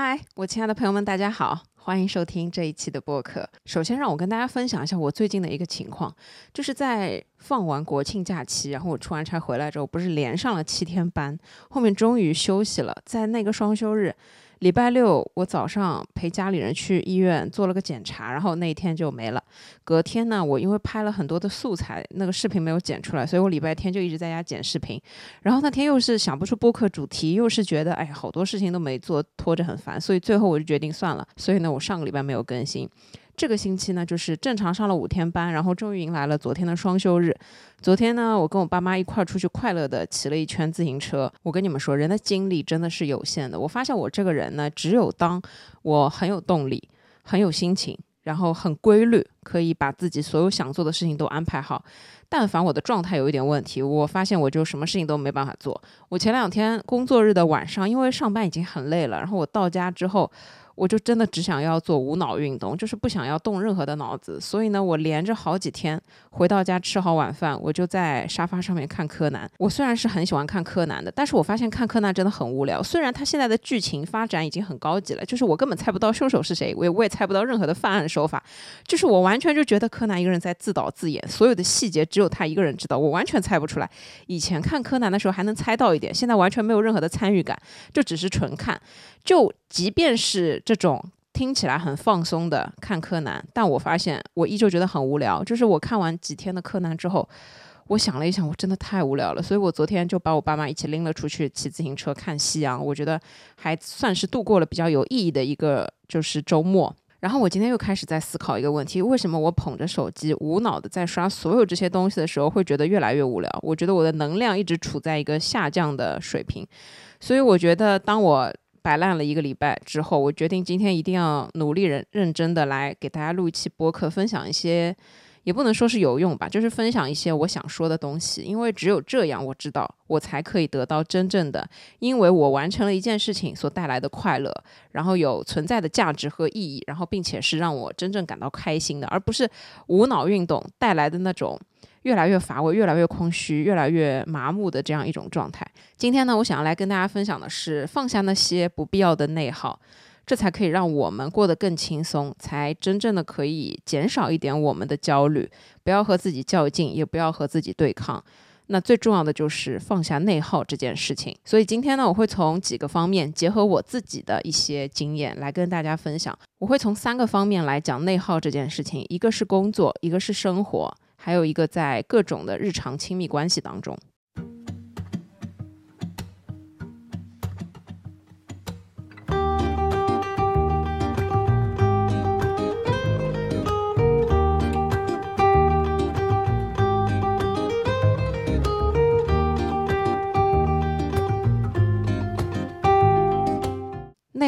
嗨，我亲爱的朋友们，大家好，欢迎收听这一期的播客。首先，让我跟大家分享一下我最近的一个情况，就是在放完国庆假期，然后我出完差回来之后，不是连上了七天班，后面终于休息了，在那个双休日。礼拜六我早上陪家里人去医院做了个检查，然后那一天就没了。隔天呢，我因为拍了很多的素材，那个视频没有剪出来，所以我礼拜天就一直在家剪视频。然后那天又是想不出播客主题，又是觉得哎呀，好多事情都没做，拖着很烦，所以最后我就决定算了。所以呢，我上个礼拜没有更新。这个星期呢，就是正常上了五天班，然后终于迎来了昨天的双休日。昨天呢，我跟我爸妈一块儿出去，快乐的骑了一圈自行车。我跟你们说，人的精力真的是有限的。我发现我这个人呢，只有当我很有动力、很有心情，然后很规律，可以把自己所有想做的事情都安排好。但凡我的状态有一点问题，我发现我就什么事情都没办法做。我前两天工作日的晚上，因为上班已经很累了，然后我到家之后。我就真的只想要做无脑运动，就是不想要动任何的脑子。所以呢，我连着好几天回到家吃好晚饭，我就在沙发上面看柯南。我虽然是很喜欢看柯南的，但是我发现看柯南真的很无聊。虽然他现在的剧情发展已经很高级了，就是我根本猜不到凶手是谁，我也我也猜不到任何的犯案手法，就是我完全就觉得柯南一个人在自导自演，所有的细节只有他一个人知道，我完全猜不出来。以前看柯南的时候还能猜到一点，现在完全没有任何的参与感，就只是纯看。就即便是这种听起来很放松的看柯南，但我发现我依旧觉得很无聊。就是我看完几天的柯南之后，我想了一想，我真的太无聊了。所以我昨天就把我爸妈一起拎了出去骑自行车看夕阳，我觉得还算是度过了比较有意义的一个就是周末。然后我今天又开始在思考一个问题：为什么我捧着手机无脑的在刷所有这些东西的时候，会觉得越来越无聊？我觉得我的能量一直处在一个下降的水平。所以我觉得当我摆烂了一个礼拜之后，我决定今天一定要努力认认真的来给大家录一期播客，分享一些，也不能说是有用吧，就是分享一些我想说的东西。因为只有这样，我知道我才可以得到真正的，因为我完成了一件事情所带来的快乐，然后有存在的价值和意义，然后并且是让我真正感到开心的，而不是无脑运动带来的那种。越来越乏味，越来越空虚，越来越麻木的这样一种状态。今天呢，我想要来跟大家分享的是，放下那些不必要的内耗，这才可以让我们过得更轻松，才真正的可以减少一点我们的焦虑。不要和自己较劲，也不要和自己对抗。那最重要的就是放下内耗这件事情。所以今天呢，我会从几个方面，结合我自己的一些经验来跟大家分享。我会从三个方面来讲内耗这件事情：一个是工作，一个是生活。还有一个在各种的日常亲密关系当中。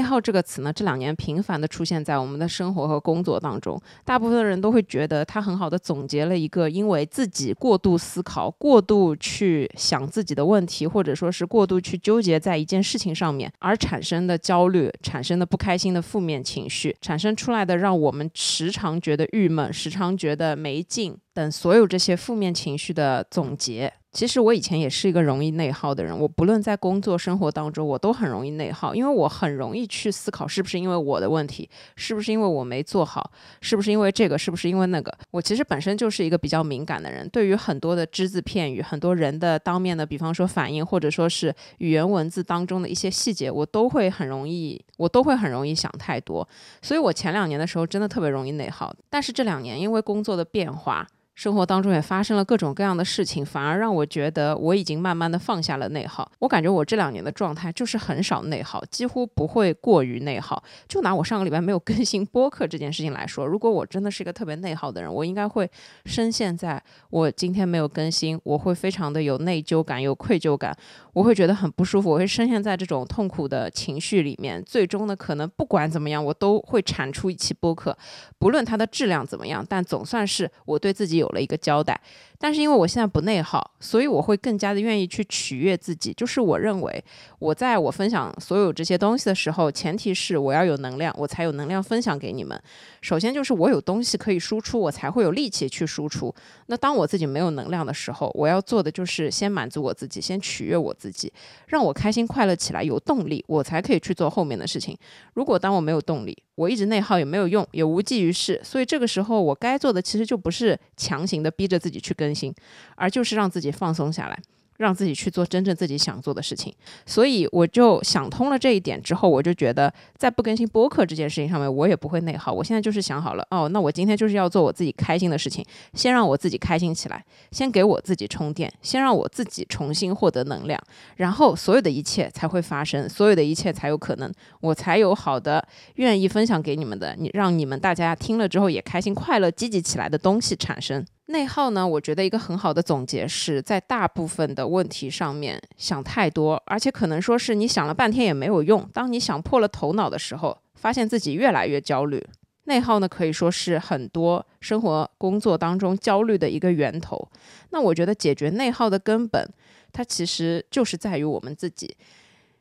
内耗这个词呢，这两年频繁的出现在我们的生活和工作当中。大部分人都会觉得它很好的总结了一个因为自己过度思考、过度去想自己的问题，或者说是过度去纠结在一件事情上面而产生的焦虑、产生的不开心的负面情绪，产生出来的让我们时常觉得郁闷、时常觉得没劲等所有这些负面情绪的总结。其实我以前也是一个容易内耗的人，我不论在工作生活当中，我都很容易内耗，因为我很容易去思考是不是因为我的问题，是不是因为我没做好，是不是因为这个，是不是因为那个。我其实本身就是一个比较敏感的人，对于很多的只字片语，很多人的当面的，比方说反应，或者说是语言文字当中的一些细节，我都会很容易，我都会很容易想太多。所以我前两年的时候真的特别容易内耗，但是这两年因为工作的变化。生活当中也发生了各种各样的事情，反而让我觉得我已经慢慢的放下了内耗。我感觉我这两年的状态就是很少内耗，几乎不会过于内耗。就拿我上个礼拜没有更新播客这件事情来说，如果我真的是一个特别内耗的人，我应该会深陷在我今天没有更新，我会非常的有内疚感、有愧疚感，我会觉得很不舒服，我会深陷在这种痛苦的情绪里面。最终呢，可能不管怎么样，我都会产出一期播客，不论它的质量怎么样，但总算是我对自己。有了一个交代。但是因为我现在不内耗，所以我会更加的愿意去取悦自己。就是我认为，我在我分享所有这些东西的时候，前提是我要有能量，我才有能量分享给你们。首先就是我有东西可以输出，我才会有力气去输出。那当我自己没有能量的时候，我要做的就是先满足我自己，先取悦我自己，让我开心快乐起来，有动力，我才可以去做后面的事情。如果当我没有动力，我一直内耗也没有用，也无济于事。所以这个时候，我该做的其实就不是强行的逼着自己去更新，而就是让自己放松下来。让自己去做真正自己想做的事情，所以我就想通了这一点之后，我就觉得在不更新播客这件事情上面，我也不会内耗。我现在就是想好了，哦，那我今天就是要做我自己开心的事情，先让我自己开心起来，先给我自己充电，先让我自己重新获得能量，然后所有的一切才会发生，所有的一切才有可能，我才有好的愿意分享给你们的，你让你们大家听了之后也开心、快乐、积极起来的东西产生。内耗呢？我觉得一个很好的总结是在大部分的问题上面想太多，而且可能说是你想了半天也没有用。当你想破了头脑的时候，发现自己越来越焦虑。内耗呢，可以说是很多生活工作当中焦虑的一个源头。那我觉得解决内耗的根本，它其实就是在于我们自己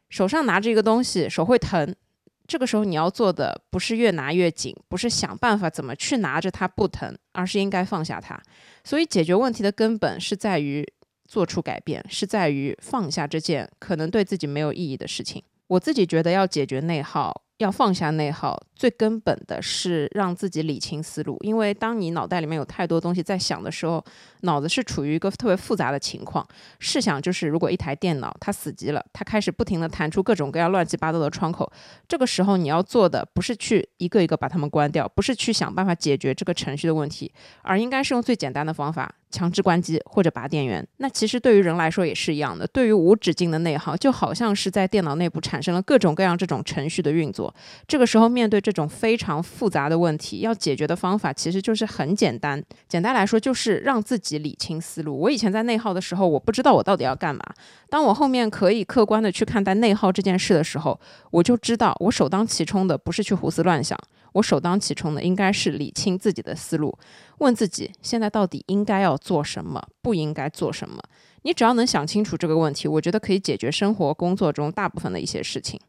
手上拿着一个东西，手会疼。这个时候你要做的不是越拿越紧，不是想办法怎么去拿着它不疼，而是应该放下它。所以解决问题的根本是在于做出改变，是在于放下这件可能对自己没有意义的事情。我自己觉得要解决内耗。要放下内耗，最根本的是让自己理清思路。因为当你脑袋里面有太多东西在想的时候，脑子是处于一个特别复杂的情况。试想，就是如果一台电脑它死机了，它开始不停地弹出各种各样乱七八糟的窗口，这个时候你要做的不是去一个一个把它们关掉，不是去想办法解决这个程序的问题，而应该是用最简单的方法。强制关机或者拔电源，那其实对于人来说也是一样的。对于无止境的内耗，就好像是在电脑内部产生了各种各样这种程序的运作。这个时候面对这种非常复杂的问题，要解决的方法其实就是很简单。简单来说，就是让自己理清思路。我以前在内耗的时候，我不知道我到底要干嘛。当我后面可以客观的去看待内耗这件事的时候，我就知道我首当其冲的不是去胡思乱想。我首当其冲的应该是理清自己的思路，问自己现在到底应该要做什么，不应该做什么。你只要能想清楚这个问题，我觉得可以解决生活工作中大部分的一些事情。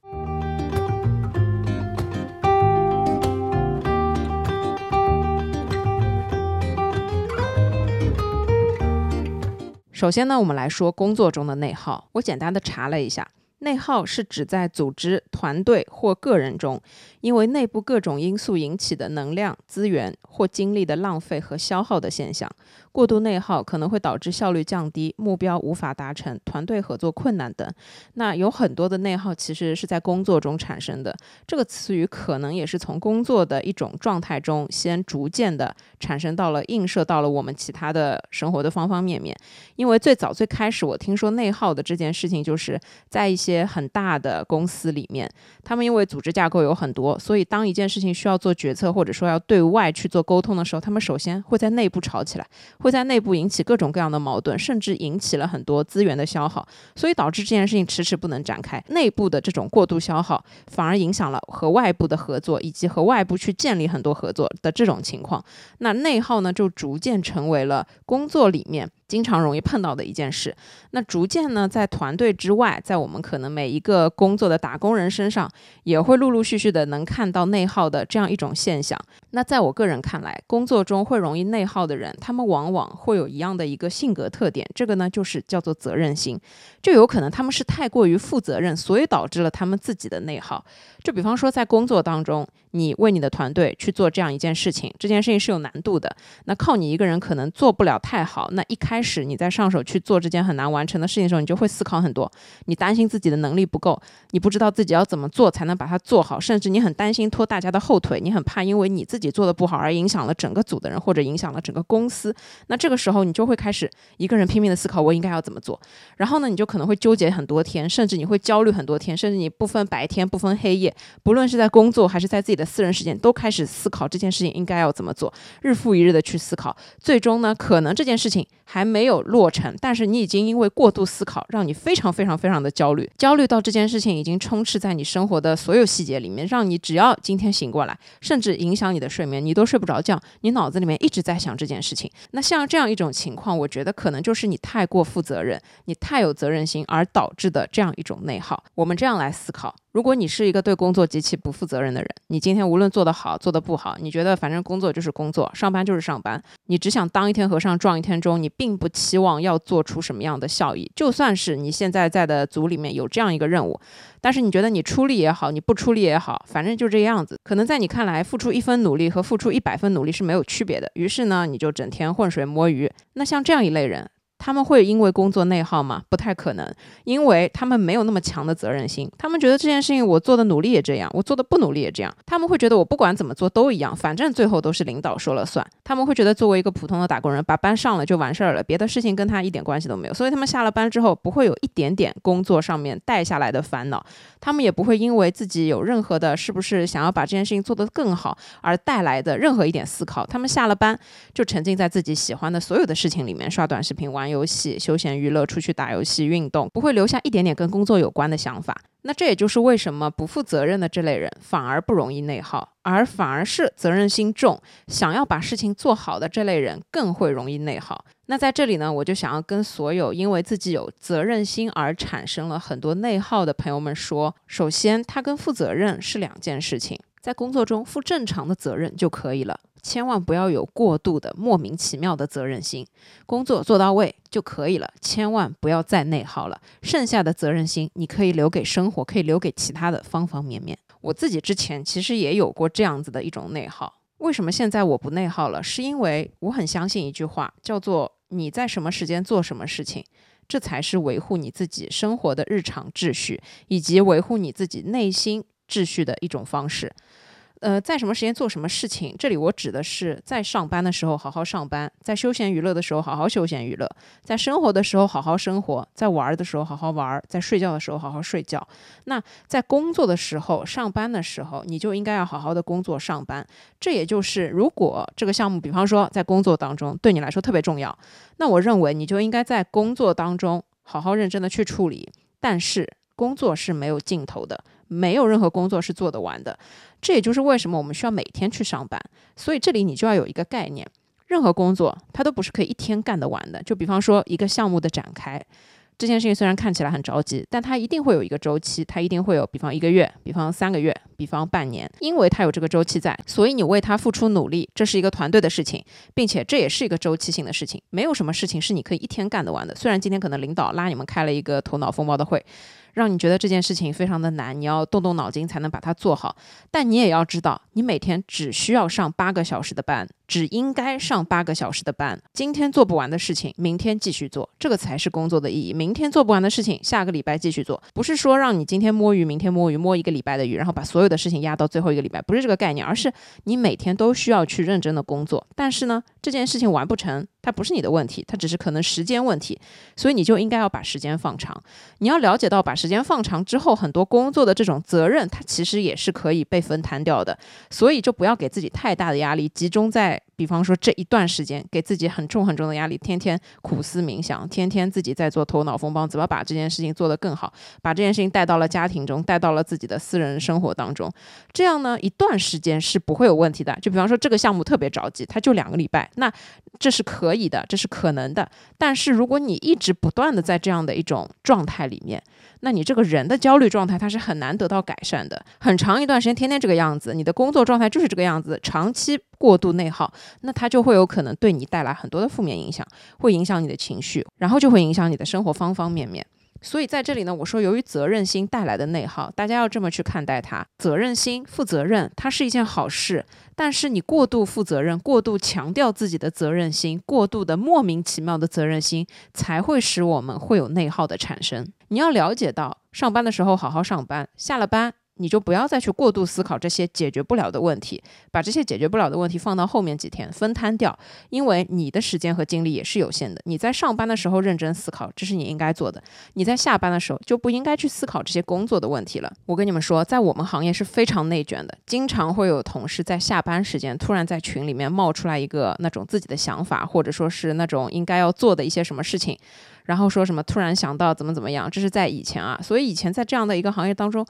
首先呢，我们来说工作中的内耗。我简单的查了一下。内耗是指在组织、团队或个人中，因为内部各种因素引起的能量、资源或精力的浪费和消耗的现象。过度内耗可能会导致效率降低、目标无法达成、团队合作困难等。那有很多的内耗其实是在工作中产生的。这个词语可能也是从工作的一种状态中，先逐渐的产生到了映射到了我们其他的生活的方方面面。因为最早最开始我听说内耗的这件事情，就是在一些很大的公司里面，他们因为组织架构有很多，所以当一件事情需要做决策或者说要对外去做沟通的时候，他们首先会在内部吵起来。会在内部引起各种各样的矛盾，甚至引起了很多资源的消耗，所以导致这件事情迟迟不能展开。内部的这种过度消耗，反而影响了和外部的合作，以及和外部去建立很多合作的这种情况。那内耗呢，就逐渐成为了工作里面。经常容易碰到的一件事，那逐渐呢，在团队之外，在我们可能每一个工作的打工人身上，也会陆陆续续的能看到内耗的这样一种现象。那在我个人看来，工作中会容易内耗的人，他们往往会有一样的一个性格特点，这个呢就是叫做责任心，就有可能他们是太过于负责任，所以导致了他们自己的内耗。就比方说在工作当中。你为你的团队去做这样一件事情，这件事情是有难度的。那靠你一个人可能做不了太好。那一开始你在上手去做这件很难完成的事情的时候，你就会思考很多。你担心自己的能力不够，你不知道自己要怎么做才能把它做好，甚至你很担心拖大家的后腿，你很怕因为你自己做的不好而影响了整个组的人，或者影响了整个公司。那这个时候你就会开始一个人拼命的思考我应该要怎么做。然后呢，你就可能会纠结很多天，甚至你会焦虑很多天，甚至你不分白天不分黑夜，不论是在工作还是在自己的私人时间都开始思考这件事情应该要怎么做，日复一日的去思考，最终呢，可能这件事情还没有落成，但是你已经因为过度思考，让你非常非常非常的焦虑，焦虑到这件事情已经充斥在你生活的所有细节里面，让你只要今天醒过来，甚至影响你的睡眠，你都睡不着觉，你脑子里面一直在想这件事情。那像这样一种情况，我觉得可能就是你太过负责任，你太有责任心而导致的这样一种内耗。我们这样来思考。如果你是一个对工作极其不负责任的人，你今天无论做得好做得不好，你觉得反正工作就是工作，上班就是上班，你只想当一天和尚撞一天钟，你并不期望要做出什么样的效益。就算是你现在在的组里面有这样一个任务，但是你觉得你出力也好，你不出力也好，反正就这样子。可能在你看来，付出一分努力和付出一百分努力是没有区别的。于是呢，你就整天浑水摸鱼。那像这样一类人。他们会因为工作内耗吗？不太可能，因为他们没有那么强的责任心。他们觉得这件事情我做的努力也这样，我做的不努力也这样。他们会觉得我不管怎么做都一样，反正最后都是领导说了算。他们会觉得作为一个普通的打工人，把班上了就完事儿了，别的事情跟他一点关系都没有。所以他们下了班之后不会有一点点工作上面带下来的烦恼，他们也不会因为自己有任何的是不是想要把这件事情做得更好而带来的任何一点思考。他们下了班就沉浸在自己喜欢的所有的事情里面，刷短视频、玩游戏、休闲。娱乐出去打游戏、运动，不会留下一点点跟工作有关的想法。那这也就是为什么不负责任的这类人反而不容易内耗，而反而是责任心重、想要把事情做好的这类人更会容易内耗。那在这里呢，我就想要跟所有因为自己有责任心而产生了很多内耗的朋友们说：首先，他跟负责任是两件事情，在工作中负正常的责任就可以了。千万不要有过度的莫名其妙的责任心，工作做到位就可以了，千万不要再内耗了。剩下的责任心，你可以留给生活，可以留给其他的方方面面。我自己之前其实也有过这样子的一种内耗，为什么现在我不内耗了？是因为我很相信一句话，叫做你在什么时间做什么事情，这才是维护你自己生活的日常秩序，以及维护你自己内心秩序的一种方式。呃，在什么时间做什么事情？这里我指的是在上班的时候好好上班，在休闲娱乐的时候好好休闲娱乐，在生活的时候好好生活，在玩的时候好好玩，在睡觉的时候好好睡觉。那在工作的时候、上班的时候，你就应该要好好的工作上班。这也就是，如果这个项目，比方说在工作当中对你来说特别重要，那我认为你就应该在工作当中好好认真的去处理。但是工作是没有尽头的。没有任何工作是做得完的，这也就是为什么我们需要每天去上班。所以这里你就要有一个概念，任何工作它都不是可以一天干得完的。就比方说一个项目的展开。这件事情虽然看起来很着急，但它一定会有一个周期，它一定会有，比方一个月，比方三个月，比方半年，因为它有这个周期在，所以你为它付出努力，这是一个团队的事情，并且这也是一个周期性的事情，没有什么事情是你可以一天干得完的。虽然今天可能领导拉你们开了一个头脑风暴的会，让你觉得这件事情非常的难，你要动动脑筋才能把它做好，但你也要知道，你每天只需要上八个小时的班。只应该上八个小时的班，今天做不完的事情，明天继续做，这个才是工作的意义。明天做不完的事情，下个礼拜继续做，不是说让你今天摸鱼，明天摸鱼，摸一个礼拜的鱼，然后把所有的事情压到最后一个礼拜，不是这个概念，而是你每天都需要去认真的工作。但是呢，这件事情完不成，它不是你的问题，它只是可能时间问题，所以你就应该要把时间放长。你要了解到，把时间放长之后，很多工作的这种责任，它其实也是可以被分摊掉的。所以就不要给自己太大的压力，集中在。it. 比方说这一段时间给自己很重很重的压力，天天苦思冥想，天天自己在做头脑风暴，怎么把这件事情做得更好，把这件事情带到了家庭中，带到了自己的私人生活当中，这样呢一段时间是不会有问题的。就比方说这个项目特别着急，它就两个礼拜，那这是可以的，这是可能的。但是如果你一直不断的在这样的一种状态里面，那你这个人的焦虑状态它是很难得到改善的。很长一段时间天天这个样子，你的工作状态就是这个样子，长期过度内耗，那它就会有可能对你带来很多的负面影响，会影响你的情绪，然后就会影响你的生活方方面面。所以在这里呢，我说由于责任心带来的内耗，大家要这么去看待它。责任心、负责任，它是一件好事。但是你过度负责任、过度强调自己的责任心、过度的莫名其妙的责任心，才会使我们会有内耗的产生。你要了解到，上班的时候好好上班，下了班。你就不要再去过度思考这些解决不了的问题，把这些解决不了的问题放到后面几天分摊掉，因为你的时间和精力也是有限的。你在上班的时候认真思考，这是你应该做的；你在下班的时候就不应该去思考这些工作的问题了。我跟你们说，在我们行业是非常内卷的，经常会有同事在下班时间突然在群里面冒出来一个那种自己的想法，或者说是那种应该要做的一些什么事情。然后说什么突然想到怎么怎么样，这是在以前啊，所以以前在这样的一个行业当中，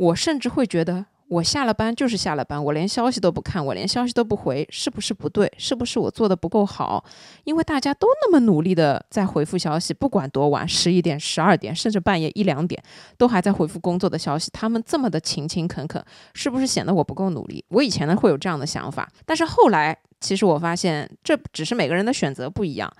我甚至会觉得我下了班就是下了班，我连消息都不看，我连消息都不回，是不是不对？是不是我做的不够好？因为大家都那么努力的在回复消息，不管多晚，十一点、十二点，甚至半夜一两点，都还在回复工作的消息，他们这么的勤勤恳恳，是不是显得我不够努力？我以前呢会有这样的想法，但是后来其实我发现，这只是每个人的选择不一样。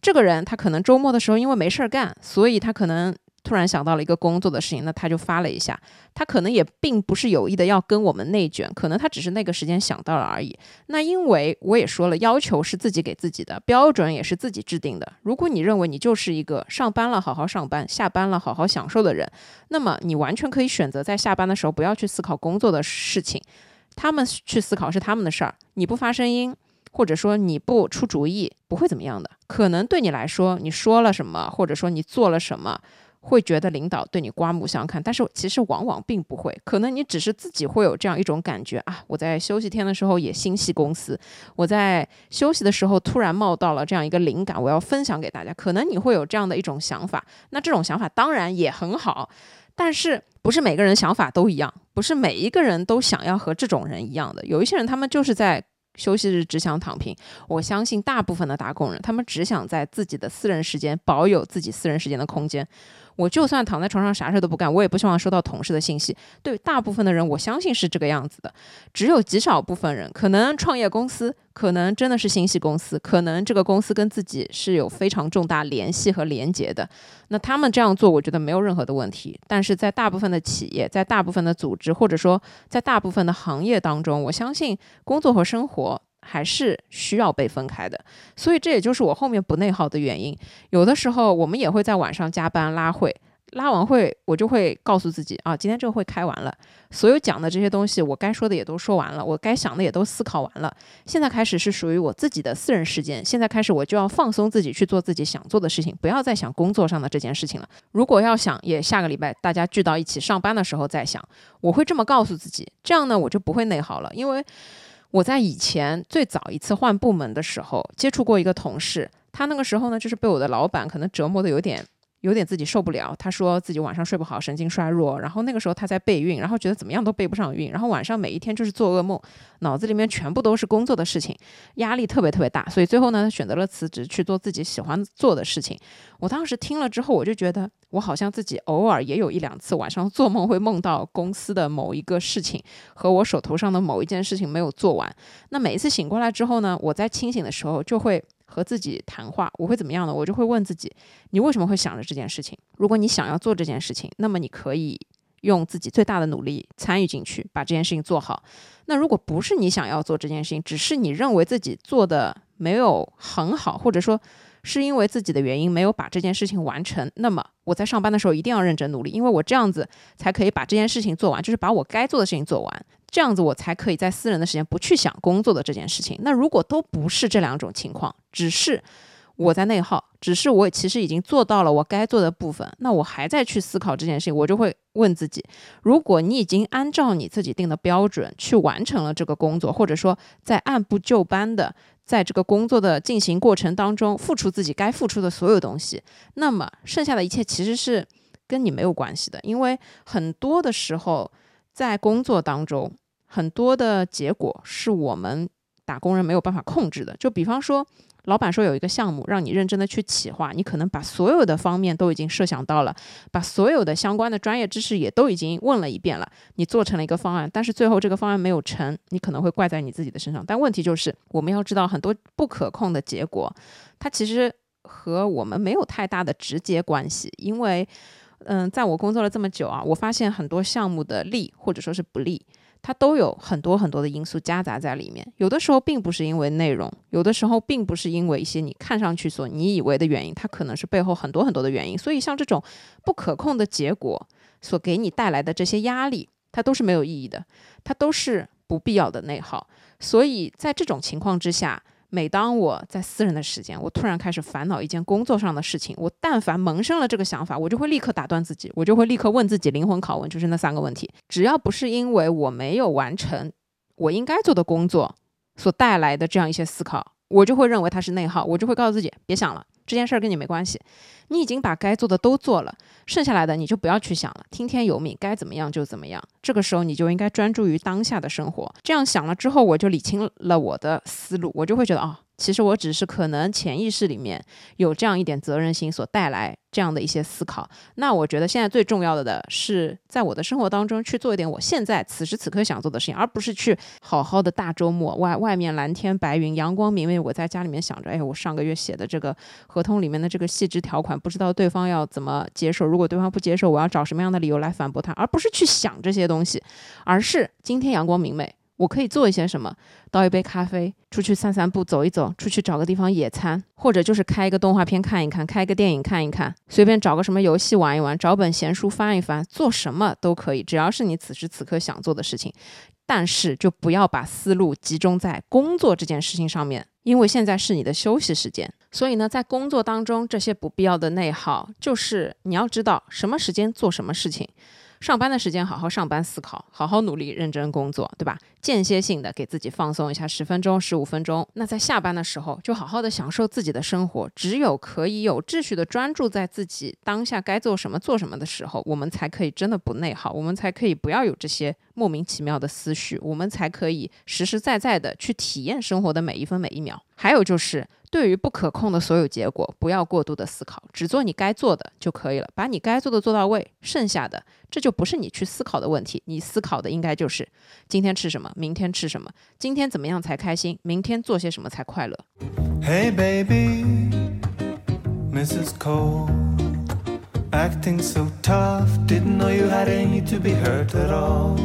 这个人他可能周末的时候因为没事儿干，所以他可能突然想到了一个工作的事情，那他就发了一下。他可能也并不是有意的要跟我们内卷，可能他只是那个时间想到了而已。那因为我也说了，要求是自己给自己的，标准也是自己制定的。如果你认为你就是一个上班了好好上班，下班了好好享受的人，那么你完全可以选择在下班的时候不要去思考工作的事情，他们去思考是他们的事儿，你不发声音。或者说你不出主意不会怎么样的，可能对你来说你说了什么，或者说你做了什么，会觉得领导对你刮目相看。但是其实往往并不会，可能你只是自己会有这样一种感觉啊，我在休息天的时候也心系公司，我在休息的时候突然冒到了这样一个灵感，我要分享给大家。可能你会有这样的一种想法，那这种想法当然也很好，但是不是每个人想法都一样，不是每一个人都想要和这种人一样的。有一些人他们就是在。休息日只想躺平，我相信大部分的打工人，他们只想在自己的私人时间保有自己私人时间的空间。我就算躺在床上啥事都不干，我也不希望收到同事的信息。对大部分的人，我相信是这个样子的。只有极少部分人，可能创业公司，可能真的是新系公司，可能这个公司跟自己是有非常重大联系和连结的。那他们这样做，我觉得没有任何的问题。但是在大部分的企业，在大部分的组织，或者说在大部分的行业当中，我相信工作和生活。还是需要被分开的，所以这也就是我后面不内耗的原因。有的时候我们也会在晚上加班拉会，拉完会我就会告诉自己啊，今天这个会开完了，所有讲的这些东西我该说的也都说完了，我该想的也都思考完了。现在开始是属于我自己的私人时间，现在开始我就要放松自己去做自己想做的事情，不要再想工作上的这件事情了。如果要想，也下个礼拜大家聚到一起上班的时候再想，我会这么告诉自己，这样呢我就不会内耗了，因为。我在以前最早一次换部门的时候，接触过一个同事，他那个时候呢，就是被我的老板可能折磨的有点。有点自己受不了，他说自己晚上睡不好，神经衰弱。然后那个时候他在备孕，然后觉得怎么样都备不上孕，然后晚上每一天就是做噩梦，脑子里面全部都是工作的事情，压力特别特别大。所以最后呢，他选择了辞职去做自己喜欢做的事情。我当时听了之后，我就觉得我好像自己偶尔也有一两次晚上做梦会梦到公司的某一个事情和我手头上的某一件事情没有做完。那每一次醒过来之后呢，我在清醒的时候就会。和自己谈话，我会怎么样呢？我就会问自己：你为什么会想着这件事情？如果你想要做这件事情，那么你可以用自己最大的努力参与进去，把这件事情做好。那如果不是你想要做这件事情，只是你认为自己做的没有很好，或者说是因为自己的原因没有把这件事情完成，那么我在上班的时候一定要认真努力，因为我这样子才可以把这件事情做完，就是把我该做的事情做完。这样子我才可以在私人的时间不去想工作的这件事情。那如果都不是这两种情况，只是我在内耗，只是我其实已经做到了我该做的部分，那我还在去思考这件事情，我就会问自己：如果你已经按照你自己定的标准去完成了这个工作，或者说在按部就班的在这个工作的进行过程当中付出自己该付出的所有东西，那么剩下的一切其实是跟你没有关系的，因为很多的时候在工作当中。很多的结果是我们打工人没有办法控制的。就比方说，老板说有一个项目让你认真的去企划，你可能把所有的方面都已经设想到了，把所有的相关的专业知识也都已经问了一遍了，你做成了一个方案，但是最后这个方案没有成，你可能会怪在你自己的身上。但问题就是，我们要知道很多不可控的结果，它其实和我们没有太大的直接关系。因为，嗯，在我工作了这么久啊，我发现很多项目的利或者说是不利。它都有很多很多的因素夹杂在里面，有的时候并不是因为内容，有的时候并不是因为一些你看上去所你以为的原因，它可能是背后很多很多的原因。所以像这种不可控的结果所给你带来的这些压力。它都是没有意义的，它都是不必要的内耗。所以在这种情况之下，每当我在私人的时间，我突然开始烦恼一件工作上的事情，我但凡萌生了这个想法，我就会立刻打断自己，我就会立刻问自己灵魂拷问，就是那三个问题：只要不是因为我没有完成我应该做的工作所带来的这样一些思考，我就会认为他是内耗，我就会告诉自己别想了，这件事儿跟你没关系。你已经把该做的都做了，剩下来的你就不要去想了，听天由命，该怎么样就怎么样。这个时候你就应该专注于当下的生活。这样想了之后，我就理清了我的思路，我就会觉得啊。其实我只是可能潜意识里面有这样一点责任心所带来这样的一些思考。那我觉得现在最重要的的是在我的生活当中去做一点我现在此时此刻想做的事情，而不是去好好的大周末外外面蓝天白云阳光明媚，我在家里面想着，哎，我上个月写的这个合同里面的这个细致条款，不知道对方要怎么接受。如果对方不接受，我要找什么样的理由来反驳他，而不是去想这些东西，而是今天阳光明媚。我可以做一些什么？倒一杯咖啡，出去散散步，走一走，出去找个地方野餐，或者就是开一个动画片看一看，开一个电影看一看，随便找个什么游戏玩一玩，找本闲书翻一翻，做什么都可以，只要是你此时此刻想做的事情。但是就不要把思路集中在工作这件事情上面，因为现在是你的休息时间。所以呢，在工作当中这些不必要的内耗，就是你要知道什么时间做什么事情。上班的时间好好上班思考，好好努力认真工作，对吧？间歇性的给自己放松一下，十分钟、十五分钟。那在下班的时候，就好好的享受自己的生活。只有可以有秩序的专注在自己当下该做什么、做什么的时候，我们才可以真的不内耗，我们才可以不要有这些莫名其妙的思绪，我们才可以实实在在的去体验生活的每一分每一秒。还有就是。对于不可控的所有结果，不要过度的思考，只做你该做的就可以了。把你该做的做到位，剩下的这就不是你去思考的问题。你思考的应该就是今天吃什么，明天吃什么，今天怎么样才开心，明天做些什么才快乐。Hey baby, Mrs. Cole, acting so tough, didn't know you had any to be hurt at all.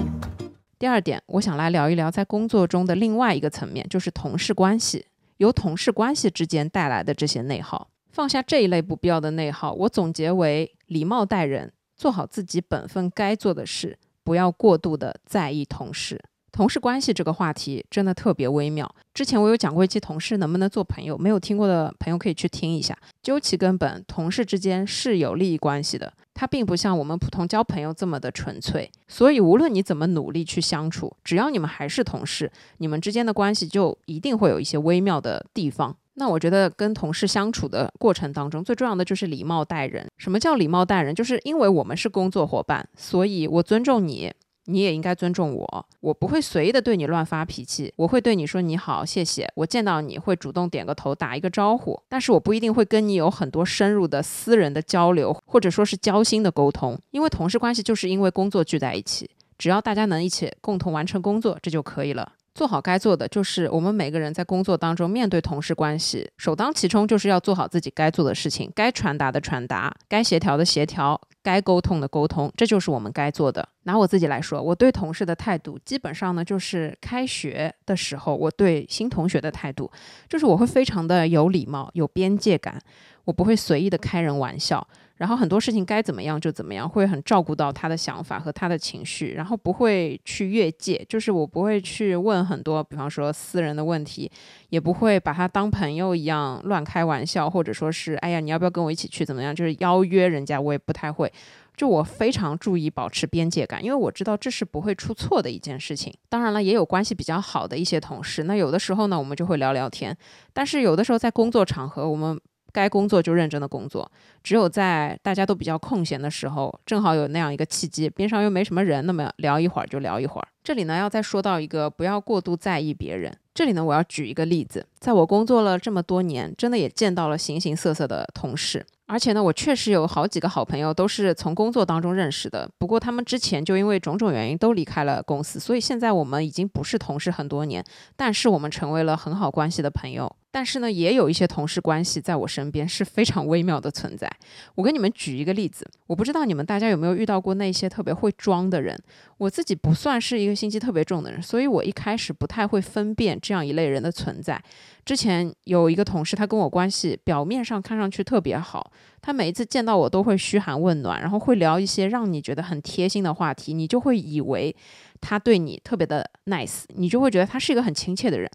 第二点，我想来聊一聊在工作中的另外一个层面，就是同事关系。由同事关系之间带来的这些内耗，放下这一类不必要的内耗，我总结为礼貌待人，做好自己本分该做的事，不要过度的在意同事。同事关系这个话题真的特别微妙。之前我有讲过一期同事能不能做朋友，没有听过的朋友可以去听一下。究其根本，同事之间是有利益关系的，它并不像我们普通交朋友这么的纯粹。所以无论你怎么努力去相处，只要你们还是同事，你们之间的关系就一定会有一些微妙的地方。那我觉得跟同事相处的过程当中，最重要的就是礼貌待人。什么叫礼貌待人？就是因为我们是工作伙伴，所以我尊重你。你也应该尊重我，我不会随意的对你乱发脾气，我会对你说你好，谢谢。我见到你会主动点个头，打一个招呼，但是我不一定会跟你有很多深入的私人的交流，或者说是交心的沟通，因为同事关系就是因为工作聚在一起，只要大家能一起共同完成工作，这就可以了。做好该做的，就是我们每个人在工作当中面对同事关系，首当其冲就是要做好自己该做的事情，该传达的传达，该协调的协调，该沟通的沟通，这就是我们该做的。拿我自己来说，我对同事的态度，基本上呢，就是开学的时候我对新同学的态度，就是我会非常的有礼貌、有边界感，我不会随意的开人玩笑。然后很多事情该怎么样就怎么样，会很照顾到他的想法和他的情绪，然后不会去越界，就是我不会去问很多，比方说私人的问题，也不会把他当朋友一样乱开玩笑，或者说是哎呀你要不要跟我一起去怎么样，就是邀约人家我也不太会，就我非常注意保持边界感，因为我知道这是不会出错的一件事情。当然了，也有关系比较好的一些同事，那有的时候呢我们就会聊聊天，但是有的时候在工作场合我们。该工作就认真的工作，只有在大家都比较空闲的时候，正好有那样一个契机，边上又没什么人，那么聊一会儿就聊一会儿。这里呢，要再说到一个，不要过度在意别人。这里呢，我要举一个例子，在我工作了这么多年，真的也见到了形形色色的同事，而且呢，我确实有好几个好朋友都是从工作当中认识的。不过他们之前就因为种种原因都离开了公司，所以现在我们已经不是同事很多年，但是我们成为了很好关系的朋友。但是呢，也有一些同事关系在我身边是非常微妙的存在。我给你们举一个例子，我不知道你们大家有没有遇到过那些特别会装的人。我自己不算是一个心机特别重的人，所以我一开始不太会分辨这样一类人的存在。之前有一个同事，他跟我关系表面上看上去特别好，他每一次见到我都会嘘寒问暖，然后会聊一些让你觉得很贴心的话题，你就会以为他对你特别的 nice，你就会觉得他是一个很亲切的人。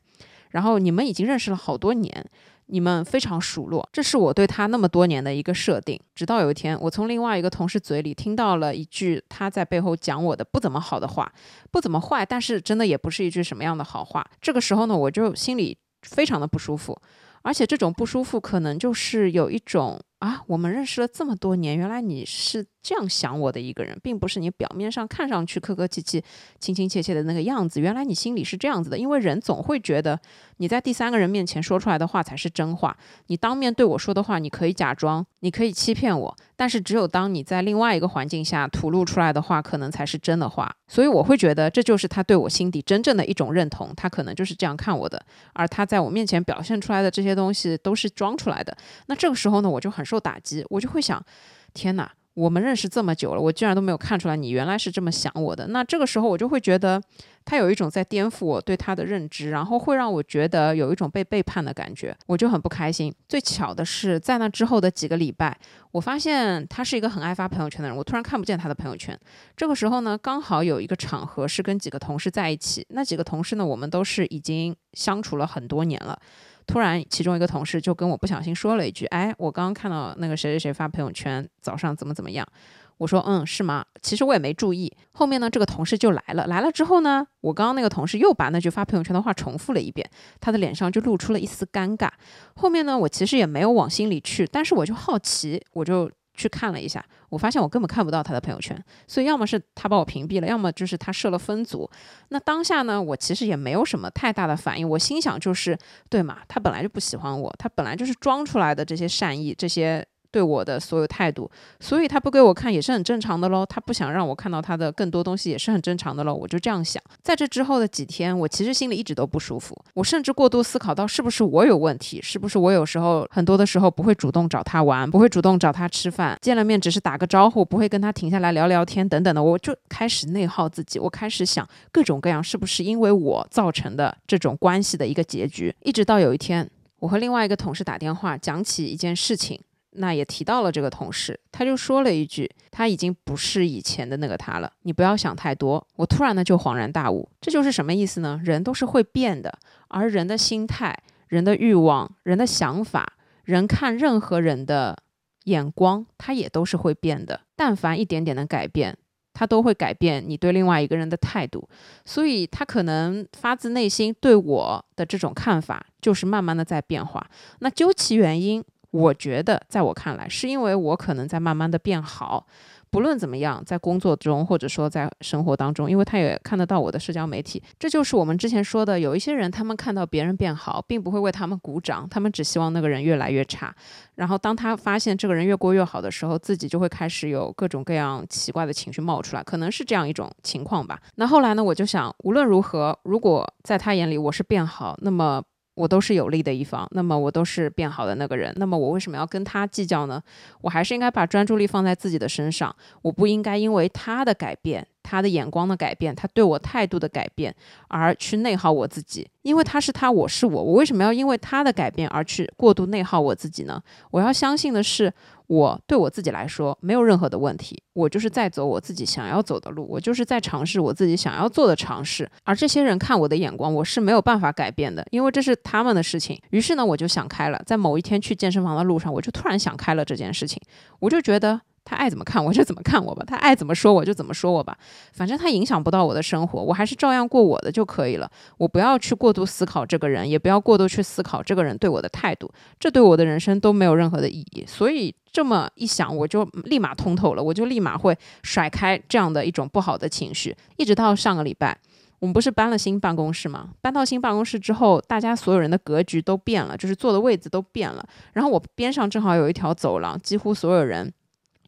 然后你们已经认识了好多年，你们非常熟络，这是我对他那么多年的一个设定。直到有一天，我从另外一个同事嘴里听到了一句他在背后讲我的不怎么好的话，不怎么坏，但是真的也不是一句什么样的好话。这个时候呢，我就心里非常的不舒服，而且这种不舒服可能就是有一种啊，我们认识了这么多年，原来你是。这样想我的一个人，并不是你表面上看上去客客气气、亲亲切切的那个样子。原来你心里是这样子的，因为人总会觉得你在第三个人面前说出来的话才是真话。你当面对我说的话，你可以假装，你可以欺骗我，但是只有当你在另外一个环境下吐露出来的话，可能才是真的话。所以我会觉得这就是他对我心底真正的一种认同，他可能就是这样看我的，而他在我面前表现出来的这些东西都是装出来的。那这个时候呢，我就很受打击，我就会想，天哪！我们认识这么久了，我居然都没有看出来你原来是这么想我的。那这个时候我就会觉得他有一种在颠覆我对他的认知，然后会让我觉得有一种被背叛的感觉，我就很不开心。最巧的是，在那之后的几个礼拜，我发现他是一个很爱发朋友圈的人，我突然看不见他的朋友圈。这个时候呢，刚好有一个场合是跟几个同事在一起，那几个同事呢，我们都是已经相处了很多年了。突然，其中一个同事就跟我不小心说了一句：“哎，我刚刚看到那个谁谁谁发朋友圈，早上怎么怎么样。”我说：“嗯，是吗？”其实我也没注意。后面呢，这个同事就来了。来了之后呢，我刚刚那个同事又把那句发朋友圈的话重复了一遍，他的脸上就露出了一丝尴尬。后面呢，我其实也没有往心里去，但是我就好奇，我就。去看了一下，我发现我根本看不到他的朋友圈，所以要么是他把我屏蔽了，要么就是他设了分组。那当下呢，我其实也没有什么太大的反应，我心想就是，对嘛，他本来就不喜欢我，他本来就是装出来的这些善意，这些。对我的所有态度，所以他不给我看也是很正常的喽。他不想让我看到他的更多东西也是很正常的喽。我就这样想。在这之后的几天，我其实心里一直都不舒服。我甚至过度思考到是不是我有问题，是不是我有时候很多的时候不会主动找他玩，不会主动找他吃饭，见了面只是打个招呼，不会跟他停下来聊聊天等等的。我就开始内耗自己，我开始想各种各样是不是因为我造成的这种关系的一个结局。一直到有一天，我和另外一个同事打电话讲起一件事情。那也提到了这个同事，他就说了一句：“他已经不是以前的那个他了，你不要想太多。”我突然呢就恍然大悟，这就是什么意思呢？人都是会变的，而人的心态、人的欲望、人的想法、人看任何人的眼光，他也都是会变的。但凡一点点的改变，他都会改变你对另外一个人的态度。所以，他可能发自内心对我的这种看法，就是慢慢的在变化。那究其原因。我觉得，在我看来，是因为我可能在慢慢的变好。不论怎么样，在工作中或者说在生活当中，因为他也看得到我的社交媒体，这就是我们之前说的，有一些人他们看到别人变好，并不会为他们鼓掌，他们只希望那个人越来越差。然后当他发现这个人越过越好的时候，自己就会开始有各种各样奇怪的情绪冒出来，可能是这样一种情况吧。那后来呢，我就想，无论如何，如果在他眼里我是变好，那么。我都是有利的一方，那么我都是变好的那个人，那么我为什么要跟他计较呢？我还是应该把专注力放在自己的身上，我不应该因为他的改变。他的眼光的改变，他对我态度的改变，而去内耗我自己，因为他是他，我是我，我为什么要因为他的改变而去过度内耗我自己呢？我要相信的是，我对我自己来说没有任何的问题，我就是在走我自己想要走的路，我就是在尝试我自己想要做的尝试，而这些人看我的眼光，我是没有办法改变的，因为这是他们的事情。于是呢，我就想开了，在某一天去健身房的路上，我就突然想开了这件事情，我就觉得。他爱怎么看我就怎么看我吧，他爱怎么说我就怎么说我吧，反正他影响不到我的生活，我还是照样过我的就可以了。我不要去过度思考这个人，也不要过度去思考这个人对我的态度，这对我的人生都没有任何的意义。所以这么一想，我就立马通透了，我就立马会甩开这样的一种不好的情绪。一直到上个礼拜，我们不是搬了新办公室吗？搬到新办公室之后，大家所有人的格局都变了，就是坐的位置都变了。然后我边上正好有一条走廊，几乎所有人。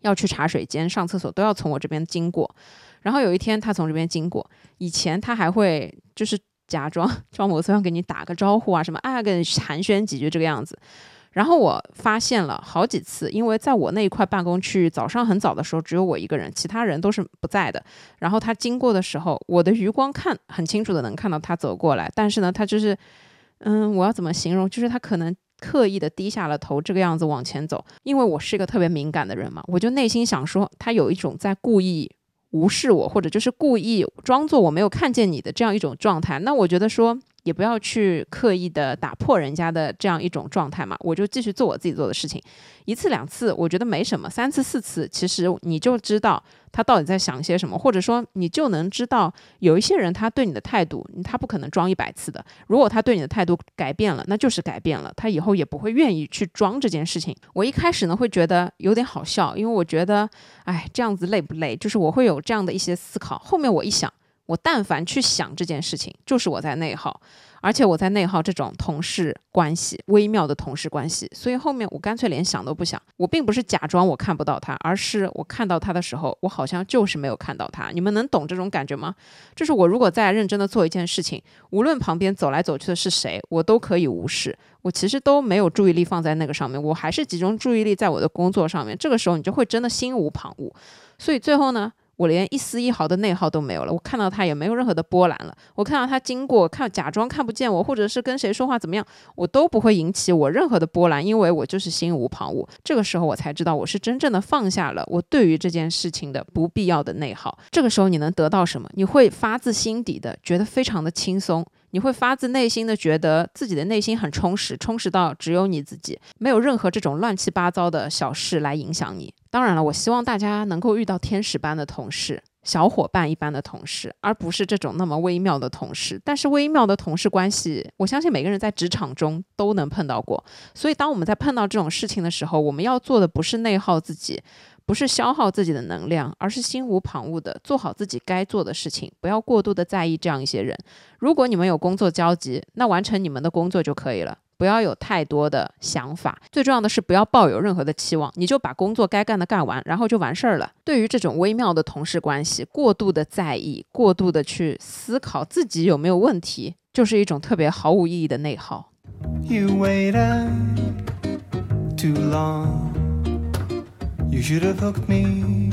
要去茶水间上厕所都要从我这边经过，然后有一天他从这边经过，以前他还会就是假装装模作样给你打个招呼啊，什么啊，跟寒暄几句这个样子。然后我发现了好几次，因为在我那一块办公区域，早上很早的时候只有我一个人，其他人都是不在的。然后他经过的时候，我的余光看很清楚的能看到他走过来，但是呢，他就是，嗯，我要怎么形容？就是他可能刻意的低下了头，这个样子往前走。因为我是一个特别敏感的人嘛，我就内心想说，他有一种在故意无视我，或者就是故意装作我没有看见你的这样一种状态。那我觉得说。也不要去刻意的打破人家的这样一种状态嘛，我就继续做我自己做的事情，一次两次我觉得没什么，三次四次其实你就知道他到底在想些什么，或者说你就能知道有一些人他对你的态度，他不可能装一百次的，如果他对你的态度改变了，那就是改变了，他以后也不会愿意去装这件事情。我一开始呢会觉得有点好笑，因为我觉得，哎，这样子累不累？就是我会有这样的一些思考，后面我一想。我但凡去想这件事情，就是我在内耗，而且我在内耗这种同事关系，微妙的同事关系。所以后面我干脆连想都不想。我并不是假装我看不到他，而是我看到他的时候，我好像就是没有看到他。你们能懂这种感觉吗？就是我如果在认真的做一件事情，无论旁边走来走去的是谁，我都可以无视。我其实都没有注意力放在那个上面，我还是集中注意力在我的工作上面。这个时候你就会真的心无旁骛。所以最后呢？我连一丝一毫的内耗都没有了，我看到他也没有任何的波澜了。我看到他经过，看假装看不见我，或者是跟谁说话怎么样，我都不会引起我任何的波澜，因为我就是心无旁骛。这个时候我才知道，我是真正的放下了我对于这件事情的不必要的内耗。这个时候你能得到什么？你会发自心底的觉得非常的轻松。你会发自内心的觉得自己的内心很充实，充实到只有你自己，没有任何这种乱七八糟的小事来影响你。当然了，我希望大家能够遇到天使般的同事、小伙伴一般的同事，而不是这种那么微妙的同事。但是微妙的同事关系，我相信每个人在职场中都能碰到过。所以当我们在碰到这种事情的时候，我们要做的不是内耗自己。不是消耗自己的能量，而是心无旁骛的做好自己该做的事情，不要过度的在意这样一些人。如果你们有工作交集，那完成你们的工作就可以了，不要有太多的想法。最重要的是不要抱有任何的期望，你就把工作该干的干完，然后就完事儿了。对于这种微妙的同事关系，过度的在意，过度的去思考自己有没有问题，就是一种特别毫无意义的内耗。You waited too long. You should have hooked me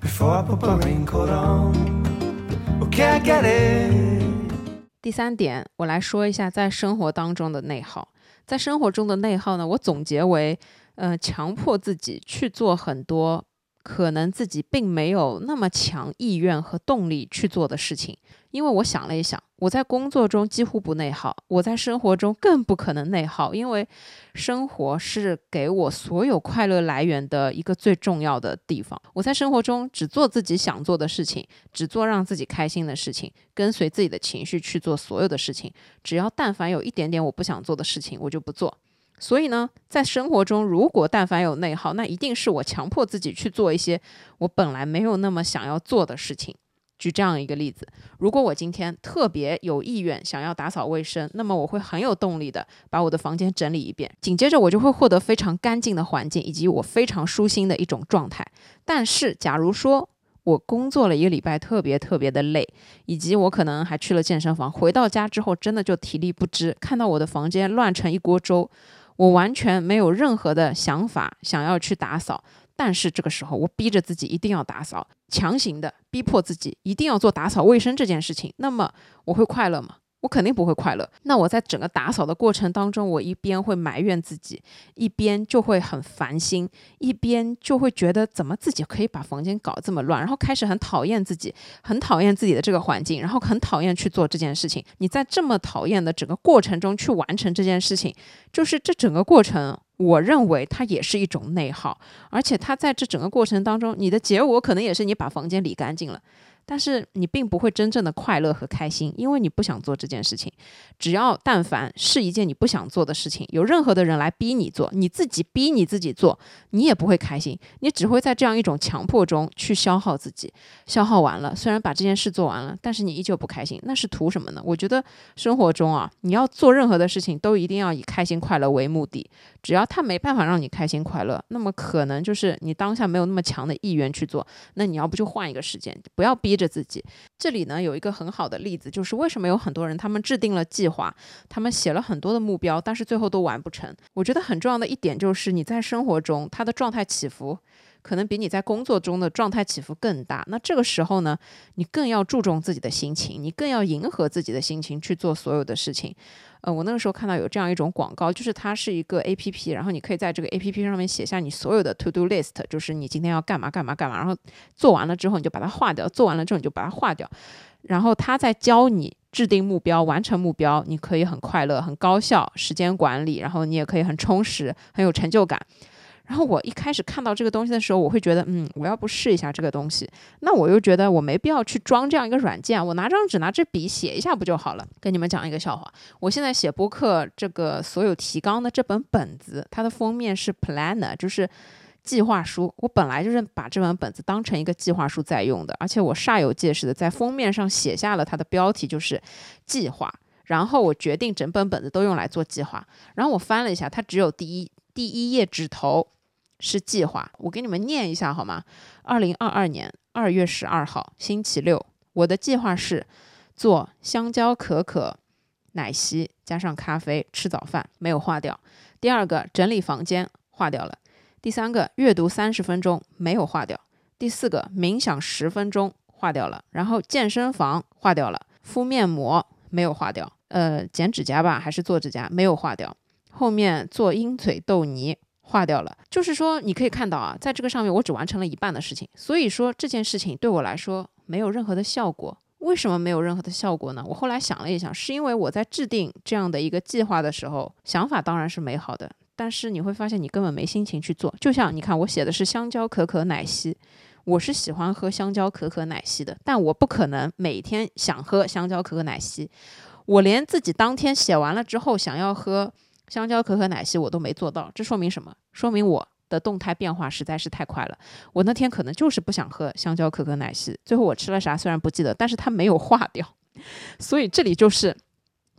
before I put my raincoat on. Okay, I get it. 第三点，我来说一下在生活当中的内耗。在生活中的内耗呢，我总结为，呃，强迫自己去做很多可能自己并没有那么强意愿和动力去做的事情。因为我想了一想，我在工作中几乎不内耗，我在生活中更不可能内耗，因为生活是给我所有快乐来源的一个最重要的地方。我在生活中只做自己想做的事情，只做让自己开心的事情，跟随自己的情绪去做所有的事情。只要但凡有一点点我不想做的事情，我就不做。所以呢，在生活中，如果但凡有内耗，那一定是我强迫自己去做一些我本来没有那么想要做的事情。举这样一个例子，如果我今天特别有意愿想要打扫卫生，那么我会很有动力的把我的房间整理一遍，紧接着我就会获得非常干净的环境，以及我非常舒心的一种状态。但是，假如说我工作了一个礼拜特别特别的累，以及我可能还去了健身房，回到家之后真的就体力不支，看到我的房间乱成一锅粥，我完全没有任何的想法想要去打扫。但是这个时候，我逼着自己一定要打扫，强行的逼迫自己一定要做打扫卫生这件事情。那么我会快乐吗？我肯定不会快乐。那我在整个打扫的过程当中，我一边会埋怨自己，一边就会很烦心，一边就会觉得怎么自己可以把房间搞这么乱，然后开始很讨厌自己，很讨厌自己的这个环境，然后很讨厌去做这件事情。你在这么讨厌的整个过程中去完成这件事情，就是这整个过程。我认为它也是一种内耗，而且它在这整个过程当中，你的结果可能也是你把房间理干净了。但是你并不会真正的快乐和开心，因为你不想做这件事情。只要但凡是一件你不想做的事情，有任何的人来逼你做，你自己逼你自己做，你也不会开心。你只会在这样一种强迫中去消耗自己，消耗完了，虽然把这件事做完了，但是你依旧不开心，那是图什么呢？我觉得生活中啊，你要做任何的事情，都一定要以开心快乐为目的。只要他没办法让你开心快乐，那么可能就是你当下没有那么强的意愿去做。那你要不就换一个时间，不要逼。逼着自己。这里呢有一个很好的例子，就是为什么有很多人他们制定了计划，他们写了很多的目标，但是最后都完不成。我觉得很重要的一点就是你在生活中他的状态起伏。可能比你在工作中的状态起伏更大。那这个时候呢，你更要注重自己的心情，你更要迎合自己的心情去做所有的事情。呃，我那个时候看到有这样一种广告，就是它是一个 A P P，然后你可以在这个 A P P 上面写下你所有的 To Do List，就是你今天要干嘛干嘛干嘛，然后做完了之后你就把它划掉，做完了之后你就把它划掉。然后它在教你制定目标、完成目标，你可以很快乐、很高效，时间管理，然后你也可以很充实、很有成就感。然后我一开始看到这个东西的时候，我会觉得，嗯，我要不试一下这个东西，那我又觉得我没必要去装这样一个软件，我拿张纸拿支笔写一下不就好了？跟你们讲一个笑话，我现在写播客这个所有提纲的这本本子，它的封面是 planner，就是计划书。我本来就是把这本本子当成一个计划书在用的，而且我煞有介事的在封面上写下了它的标题，就是计划。然后我决定整本本子都用来做计划。然后我翻了一下，它只有第一第一页纸头。是计划，我给你们念一下好吗？二零二二年二月十二号星期六，我的计划是做香蕉可可奶昔加上咖啡吃早饭，没有划掉。第二个整理房间划掉了。第三个阅读三十分钟没有划掉。第四个冥想十分钟划掉了。然后健身房划掉了。敷面膜没有划掉。呃，剪指甲吧还是做指甲没有划掉。后面做鹰嘴豆泥。化掉了，就是说你可以看到啊，在这个上面我只完成了一半的事情，所以说这件事情对我来说没有任何的效果。为什么没有任何的效果呢？我后来想了一想，是因为我在制定这样的一个计划的时候，想法当然是美好的，但是你会发现你根本没心情去做。就像你看，我写的是香蕉可可奶昔，我是喜欢喝香蕉可可奶昔的，但我不可能每天想喝香蕉可可奶昔，我连自己当天写完了之后想要喝。香蕉可可奶昔我都没做到，这说明什么？说明我的动态变化实在是太快了。我那天可能就是不想喝香蕉可可奶昔，最后我吃了啥虽然不记得，但是它没有化掉。所以这里就是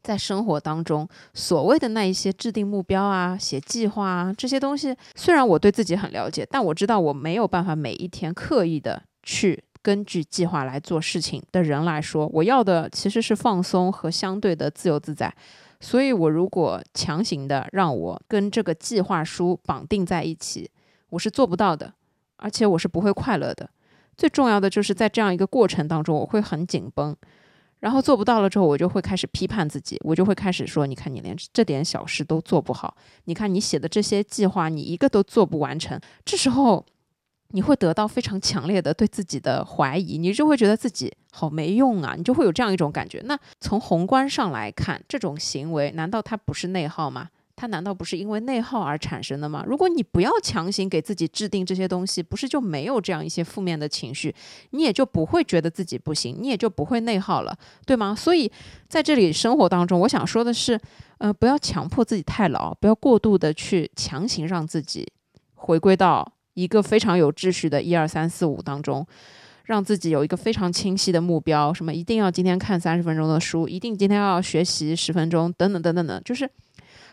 在生活当中所谓的那一些制定目标啊、写计划啊这些东西，虽然我对自己很了解，但我知道我没有办法每一天刻意的去根据计划来做事情的人来说，我要的其实是放松和相对的自由自在。所以，我如果强行的让我跟这个计划书绑定在一起，我是做不到的，而且我是不会快乐的。最重要的就是在这样一个过程当中，我会很紧绷，然后做不到了之后，我就会开始批判自己，我就会开始说：“你看，你连这点小事都做不好，你看你写的这些计划，你一个都做不完成。”这时候。你会得到非常强烈的对自己的怀疑，你就会觉得自己好没用啊，你就会有这样一种感觉。那从宏观上来看，这种行为难道它不是内耗吗？它难道不是因为内耗而产生的吗？如果你不要强行给自己制定这些东西，不是就没有这样一些负面的情绪，你也就不会觉得自己不行，你也就不会内耗了，对吗？所以在这里生活当中，我想说的是，呃，不要强迫自己太牢，不要过度的去强行让自己回归到。一个非常有秩序的一二三四五当中，让自己有一个非常清晰的目标，什么一定要今天看三十分钟的书，一定今天要学习十分钟，等等等等的，就是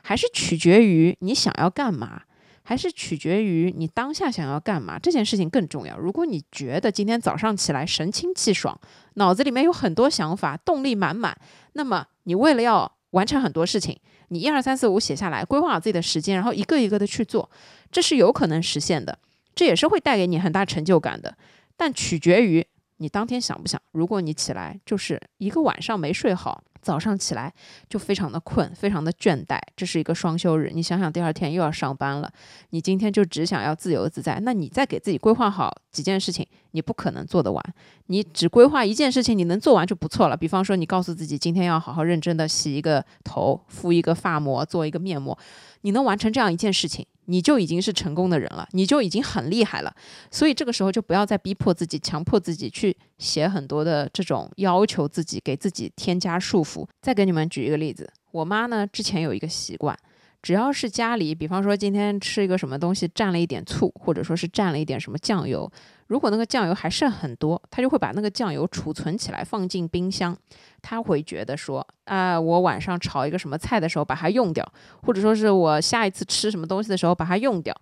还是取决于你想要干嘛，还是取决于你当下想要干嘛，这件事情更重要。如果你觉得今天早上起来神清气爽，脑子里面有很多想法，动力满满，那么你为了要完成很多事情，你一二三四五写下来，规划好自己的时间，然后一个一个的去做，这是有可能实现的。这也是会带给你很大成就感的，但取决于你当天想不想。如果你起来就是一个晚上没睡好，早上起来就非常的困，非常的倦怠，这是一个双休日。你想想，第二天又要上班了，你今天就只想要自由自在，那你再给自己规划好几件事情，你不可能做得完。你只规划一件事情，你能做完就不错了。比方说，你告诉自己今天要好好认真的洗一个头，敷一个发膜，做一个面膜，你能完成这样一件事情。你就已经是成功的人了，你就已经很厉害了，所以这个时候就不要再逼迫自己、强迫自己去写很多的这种要求自己、给自己添加束缚。再给你们举一个例子，我妈呢之前有一个习惯。只要是家里，比方说今天吃一个什么东西蘸了一点醋，或者说是蘸了一点什么酱油，如果那个酱油还剩很多，他就会把那个酱油储存起来放进冰箱。他会觉得说，啊，我晚上炒一个什么菜的时候把它用掉，或者说是我下一次吃什么东西的时候把它用掉。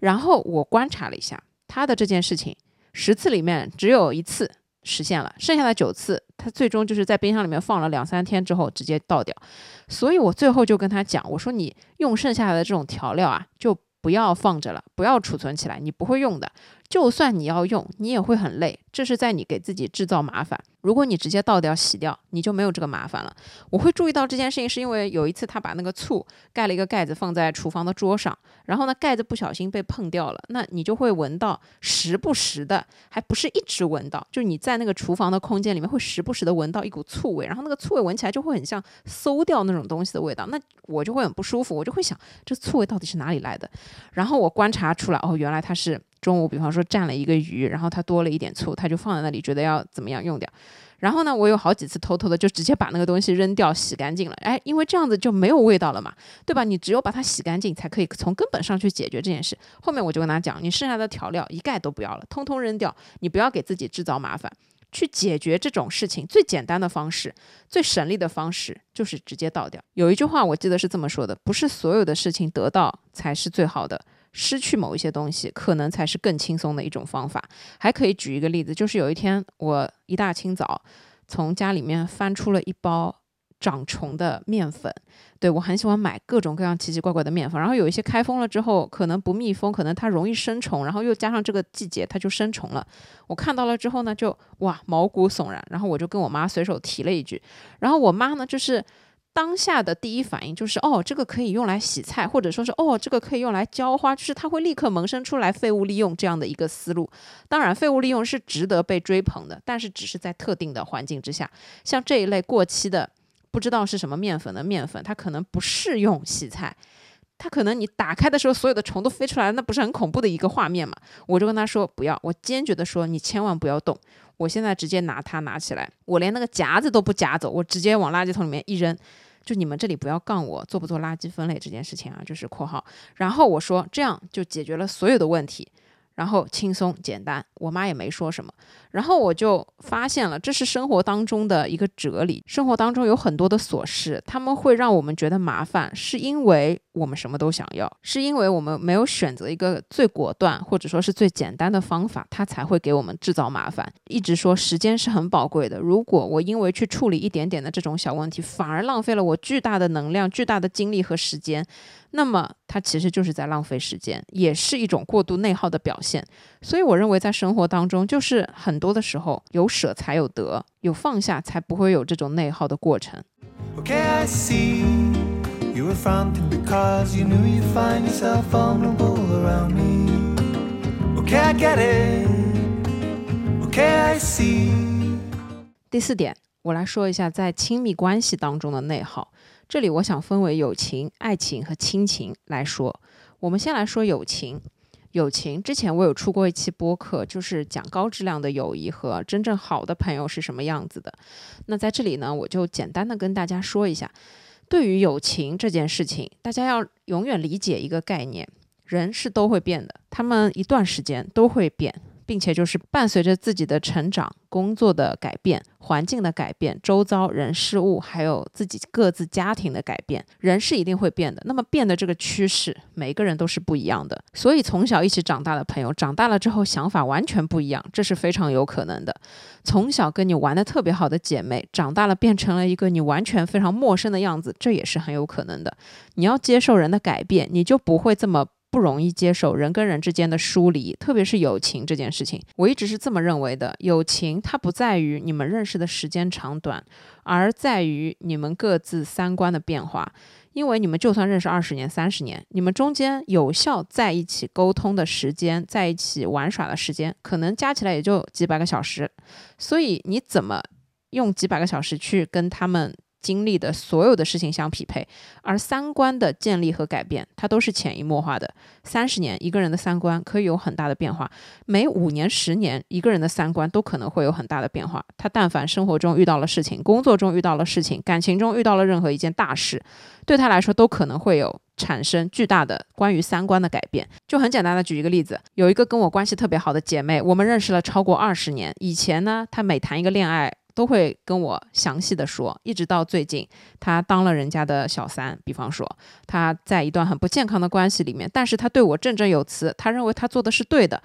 然后我观察了一下他的这件事情，十次里面只有一次实现了，剩下的九次，他最终就是在冰箱里面放了两三天之后直接倒掉。所以我最后就跟他讲，我说你用剩下的这种调料啊，就不要放着了，不要储存起来，你不会用的。就算你要用，你也会很累，这是在你给自己制造麻烦。如果你直接倒掉洗掉，你就没有这个麻烦了。我会注意到这件事情，是因为有一次他把那个醋盖了一个盖子放在厨房的桌上，然后呢盖子不小心被碰掉了，那你就会闻到时不时的，还不是一直闻到，就是你在那个厨房的空间里面会时不时的闻到一股醋味，然后那个醋味闻起来就会很像馊掉那种东西的味道，那我就会很不舒服，我就会想这醋味到底是哪里来的？然后我观察出来，哦，原来它是。中午，比方说蘸了一个鱼，然后它多了一点醋，他就放在那里，觉得要怎么样用掉。然后呢，我有好几次偷偷的就直接把那个东西扔掉，洗干净了。哎，因为这样子就没有味道了嘛，对吧？你只有把它洗干净，才可以从根本上去解决这件事。后面我就跟他讲，你剩下的调料一概都不要了，通通扔掉。你不要给自己制造麻烦，去解决这种事情最简单的方式、最省力的方式就是直接倒掉。有一句话我记得是这么说的：不是所有的事情得到才是最好的。失去某一些东西，可能才是更轻松的一种方法。还可以举一个例子，就是有一天我一大清早从家里面翻出了一包长虫的面粉。对我很喜欢买各种各样奇奇怪怪的面粉，然后有一些开封了之后可能不密封，可能它容易生虫，然后又加上这个季节它就生虫了。我看到了之后呢，就哇毛骨悚然。然后我就跟我妈随手提了一句，然后我妈呢就是。当下的第一反应就是，哦，这个可以用来洗菜，或者说是，哦，这个可以用来浇花，就是它会立刻萌生出来废物利用这样的一个思路。当然，废物利用是值得被追捧的，但是只是在特定的环境之下。像这一类过期的，不知道是什么面粉的面粉，它可能不适用洗菜，它可能你打开的时候，所有的虫都飞出来，那不是很恐怖的一个画面嘛？我就跟他说不要，我坚决的说，你千万不要动。我现在直接拿它拿起来，我连那个夹子都不夹走，我直接往垃圾桶里面一扔。就你们这里不要杠我做不做垃圾分类这件事情啊，就是括号。然后我说这样就解决了所有的问题。然后轻松简单，我妈也没说什么。然后我就发现了，这是生活当中的一个哲理。生活当中有很多的琐事，他们会让我们觉得麻烦，是因为我们什么都想要，是因为我们没有选择一个最果断或者说是最简单的方法，它才会给我们制造麻烦。一直说时间是很宝贵的，如果我因为去处理一点点的这种小问题，反而浪费了我巨大的能量、巨大的精力和时间。那么它其实就是在浪费时间，也是一种过度内耗的表现。所以我认为，在生活当中，就是很多的时候，有舍才有得，有放下才不会有这种内耗的过程。第四点，我来说一下在亲密关系当中的内耗。这里我想分为友情、爱情和亲情来说。我们先来说友情。友情之前我有出过一期播客，就是讲高质量的友谊和真正好的朋友是什么样子的。那在这里呢，我就简单的跟大家说一下，对于友情这件事情，大家要永远理解一个概念：人是都会变的，他们一段时间都会变。并且就是伴随着自己的成长、工作的改变、环境的改变、周遭人事物，还有自己各自家庭的改变，人是一定会变的。那么变的这个趋势，每个人都是不一样的。所以从小一起长大的朋友，长大了之后想法完全不一样，这是非常有可能的。从小跟你玩的特别好的姐妹，长大了变成了一个你完全非常陌生的样子，这也是很有可能的。你要接受人的改变，你就不会这么。不容易接受人跟人之间的疏离，特别是友情这件事情，我一直是这么认为的。友情它不在于你们认识的时间长短，而在于你们各自三观的变化。因为你们就算认识二十年、三十年，你们中间有效在一起沟通的时间，在一起玩耍的时间，可能加起来也就几百个小时。所以你怎么用几百个小时去跟他们？经历的所有的事情相匹配，而三观的建立和改变，它都是潜移默化的。三十年，一个人的三观可以有很大的变化；每五年、十年，一个人的三观都可能会有很大的变化。他但凡生活中遇到了事情，工作中遇到了事情，感情中遇到了任何一件大事，对他来说都可能会有产生巨大的关于三观的改变。就很简单的举一个例子，有一个跟我关系特别好的姐妹，我们认识了超过二十年。以前呢，她每谈一个恋爱。都会跟我详细的说，一直到最近，他当了人家的小三。比方说，他在一段很不健康的关系里面，但是他对我振振有词，他认为他做的是对的。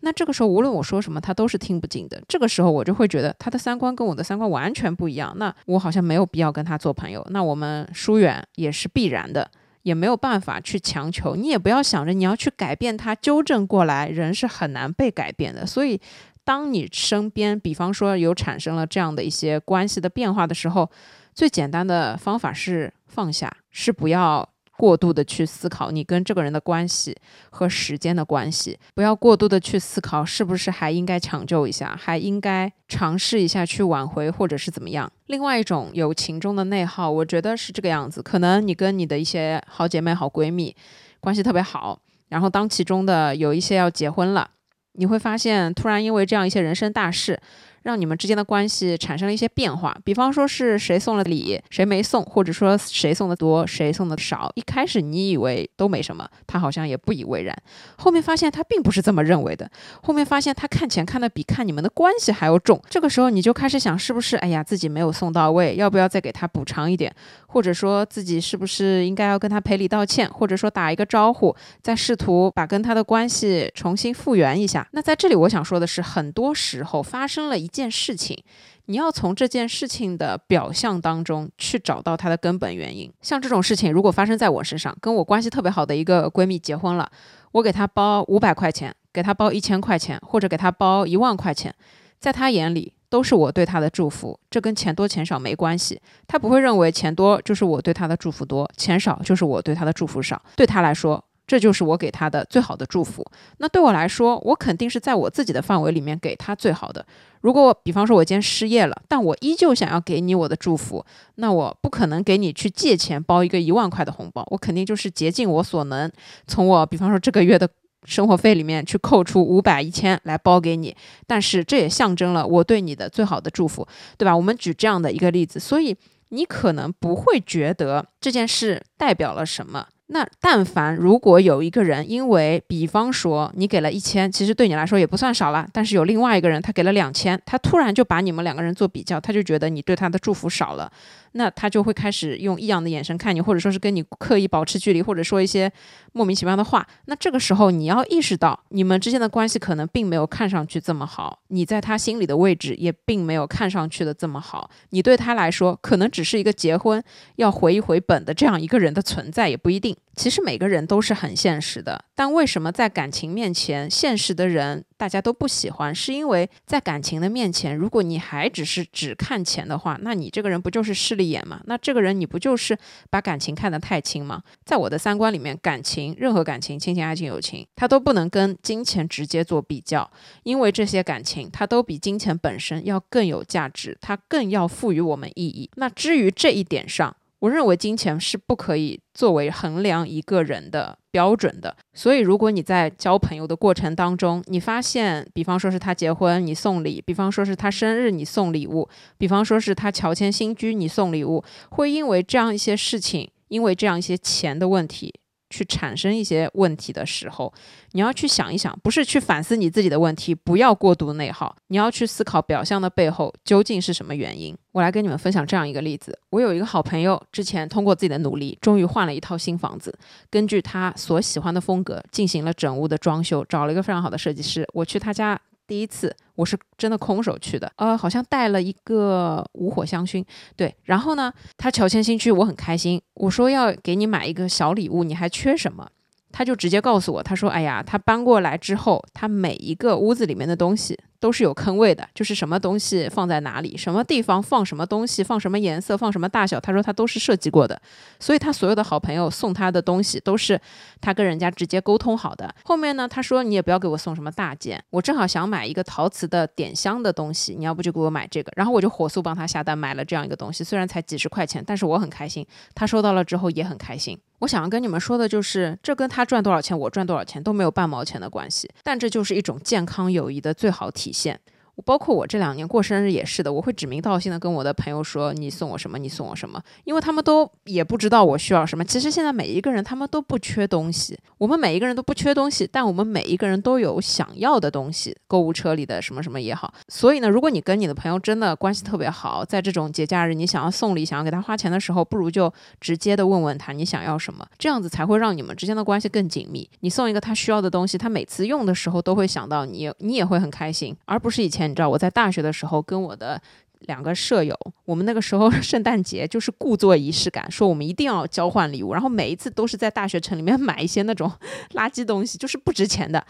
那这个时候无论我说什么，他都是听不进的。这个时候我就会觉得他的三观跟我的三观完全不一样，那我好像没有必要跟他做朋友，那我们疏远也是必然的，也没有办法去强求。你也不要想着你要去改变他，纠正过来，人是很难被改变的。所以，当你身边，比方说有产生了这样的一些关系的变化的时候，最简单的方法是放下，是不要。过度的去思考你跟这个人的关系和时间的关系，不要过度的去思考是不是还应该抢救一下，还应该尝试一下去挽回或者是怎么样。另外一种友情中的内耗，我觉得是这个样子：可能你跟你的一些好姐妹、好闺蜜关系特别好，然后当其中的有一些要结婚了，你会发现突然因为这样一些人生大事。让你们之间的关系产生了一些变化，比方说是谁送了礼，谁没送，或者说谁送的多，谁送的少。一开始你以为都没什么，他好像也不以为然，后面发现他并不是这么认为的，后面发现他看钱看的比看你们的关系还要重。这个时候你就开始想，是不是哎呀自己没有送到位，要不要再给他补偿一点，或者说自己是不是应该要跟他赔礼道歉，或者说打一个招呼，再试图把跟他的关系重新复原一下。那在这里我想说的是，很多时候发生了一。件事情，你要从这件事情的表象当中去找到它的根本原因。像这种事情，如果发生在我身上，跟我关系特别好的一个闺蜜结婚了，我给她包五百块钱，给她包一千块钱，或者给她包一万块钱，在她眼里都是我对他的祝福，这跟钱多钱少没关系。他不会认为钱多就是我对他的祝福多，钱少就是我对他的祝福少。对他来说。这就是我给他的最好的祝福。那对我来说，我肯定是在我自己的范围里面给他最好的。如果比方说我今天失业了，但我依旧想要给你我的祝福，那我不可能给你去借钱包一个一万块的红包，我肯定就是竭尽我所能，从我比方说这个月的生活费里面去扣除五百、一千来包给你。但是这也象征了我对你的最好的祝福，对吧？我们举这样的一个例子，所以你可能不会觉得这件事代表了什么。那但凡如果有一个人，因为比方说你给了一千，其实对你来说也不算少了，但是有另外一个人他给了两千，他突然就把你们两个人做比较，他就觉得你对他的祝福少了。那他就会开始用异样的眼神看你，或者说是跟你刻意保持距离，或者说一些莫名其妙的话。那这个时候你要意识到，你们之间的关系可能并没有看上去这么好，你在他心里的位置也并没有看上去的这么好。你对他来说，可能只是一个结婚要回一回本的这样一个人的存在，也不一定。其实每个人都是很现实的，但为什么在感情面前，现实的人大家都不喜欢？是因为在感情的面前，如果你还只是只看钱的话，那你这个人不就是势利？眼吗，那这个人你不就是把感情看得太轻吗？在我的三观里面，感情任何感情，亲情、爱情、友情，它都不能跟金钱直接做比较，因为这些感情它都比金钱本身要更有价值，它更要赋予我们意义。那至于这一点上，我认为金钱是不可以作为衡量一个人的标准的。所以，如果你在交朋友的过程当中，你发现，比方说是他结婚你送礼，比方说是他生日你送礼物，比方说是他乔迁新居你送礼物，会因为这样一些事情，因为这样一些钱的问题。去产生一些问题的时候，你要去想一想，不是去反思你自己的问题，不要过度内耗，你要去思考表象的背后究竟是什么原因。我来跟你们分享这样一个例子：我有一个好朋友，之前通过自己的努力，终于换了一套新房子，根据他所喜欢的风格进行了整屋的装修，找了一个非常好的设计师。我去他家。第一次我是真的空手去的，呃，好像带了一个无火香薰，对。然后呢，他乔迁新区，我很开心。我说要给你买一个小礼物，你还缺什么？他就直接告诉我，他说：“哎呀，他搬过来之后，他每一个屋子里面的东西。”都是有坑位的，就是什么东西放在哪里，什么地方放什么东西，放什么颜色，放什么大小。他说他都是设计过的，所以他所有的好朋友送他的东西都是他跟人家直接沟通好的。后面呢，他说你也不要给我送什么大件，我正好想买一个陶瓷的点香的东西，你要不就给我买这个。然后我就火速帮他下单买了这样一个东西，虽然才几十块钱，但是我很开心。他收到了之后也很开心。我想要跟你们说的就是，这跟他赚多少钱，我赚多少钱都没有半毛钱的关系，但这就是一种健康友谊的最好体。现，包括我这两年过生日也是的，我会指名道姓的跟我的朋友说你送我什么，你送我什么，因为他们都也不知道我需要什么。其实现在每一个人他们都不缺东西，我们每一个人都不缺东西，但我们每一个人都有想要的东西，购物车里的什么什么也好。所以呢，如果你跟你的朋友真的关系特别好，在这种节假日你想要送礼、想要给他花钱的时候，不如就直接的问问他你想要什么，这样子才会让你们之间的关系更紧密。你送一个他需要的东西，他每次用的时候都会想到你，你也会很开心，而不是以前你知道我在大学的时候跟我的两个舍友，我们那个时候 圣诞节就是故作仪式感，说我们一定要交换礼物，然后每一次都是在大学城里面 买一些那种 垃圾东西，就是不值钱的，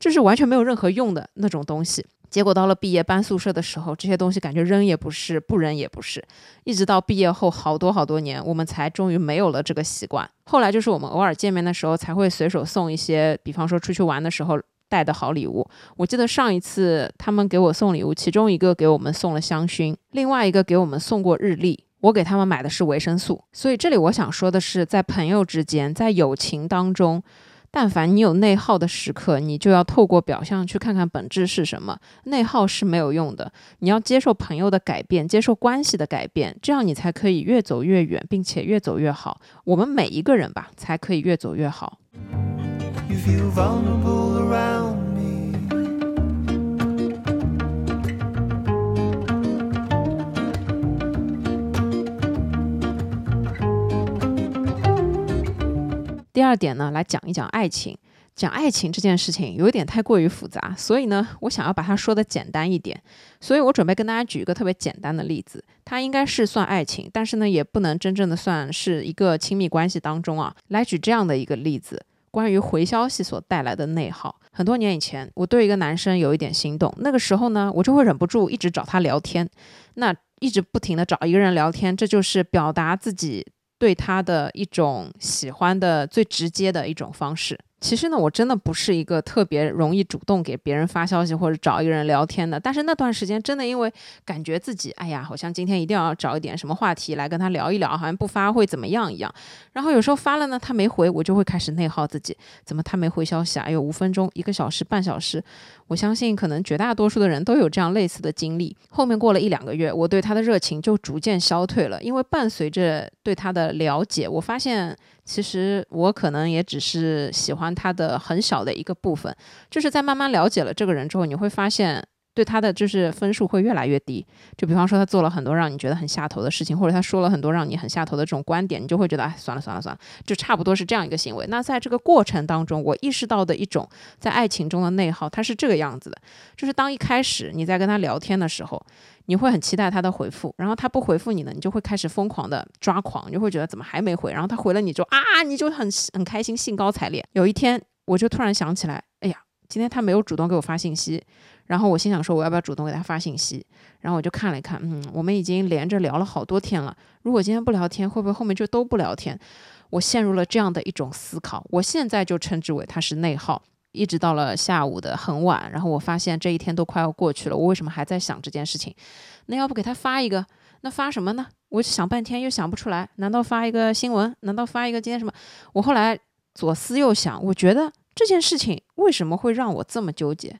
就是完全没有任何用的那种东西。结果到了毕业搬宿舍的时候，这些东西感觉扔也不是，不扔也不是，一直到毕业后好多好多年，我们才终于没有了这个习惯。后来就是我们偶尔见面的时候，才会随手送一些，比方说出去玩的时候。带的好礼物，我记得上一次他们给我送礼物，其中一个给我们送了香薰，另外一个给我们送过日历。我给他们买的是维生素。所以这里我想说的是，在朋友之间，在友情当中，但凡你有内耗的时刻，你就要透过表象去看看本质是什么。内耗是没有用的，你要接受朋友的改变，接受关系的改变，这样你才可以越走越远，并且越走越好。我们每一个人吧，才可以越走越好。第二点呢，来讲一讲爱情。讲爱情这件事情有一点太过于复杂，所以呢，我想要把它说的简单一点。所以我准备跟大家举一个特别简单的例子，它应该是算爱情，但是呢，也不能真正的算是一个亲密关系当中啊。来举这样的一个例子。关于回消息所带来的内耗，很多年以前，我对一个男生有一点心动，那个时候呢，我就会忍不住一直找他聊天，那一直不停的找一个人聊天，这就是表达自己对他的一种喜欢的最直接的一种方式。其实呢，我真的不是一个特别容易主动给别人发消息或者找一个人聊天的。但是那段时间真的因为感觉自己，哎呀，好像今天一定要找一点什么话题来跟他聊一聊，好像不发会怎么样一样。然后有时候发了呢，他没回，我就会开始内耗自己，怎么他没回消息啊？有五分钟、一个小时、半小时。我相信可能绝大多数的人都有这样类似的经历。后面过了一两个月，我对他的热情就逐渐消退了，因为伴随着对他的了解，我发现。其实我可能也只是喜欢他的很小的一个部分，就是在慢慢了解了这个人之后，你会发现。对他的就是分数会越来越低，就比方说他做了很多让你觉得很下头的事情，或者他说了很多让你很下头的这种观点，你就会觉得哎，算了算了算了，就差不多是这样一个行为。那在这个过程当中，我意识到的一种在爱情中的内耗，它是这个样子的，就是当一开始你在跟他聊天的时候，你会很期待他的回复，然后他不回复你呢，你就会开始疯狂的抓狂，你就会觉得怎么还没回，然后他回了你就啊，你就很很开心，兴高采烈。有一天我就突然想起来，哎呀，今天他没有主动给我发信息。然后我心想说，我要不要主动给他发信息？然后我就看了一看，嗯，我们已经连着聊了好多天了。如果今天不聊天，会不会后面就都不聊天？我陷入了这样的一种思考。我现在就称之为他是内耗。一直到了下午的很晚，然后我发现这一天都快要过去了，我为什么还在想这件事情？那要不给他发一个？那发什么呢？我想半天又想不出来。难道发一个新闻？难道发一个今天什么？我后来左思右想，我觉得这件事情为什么会让我这么纠结？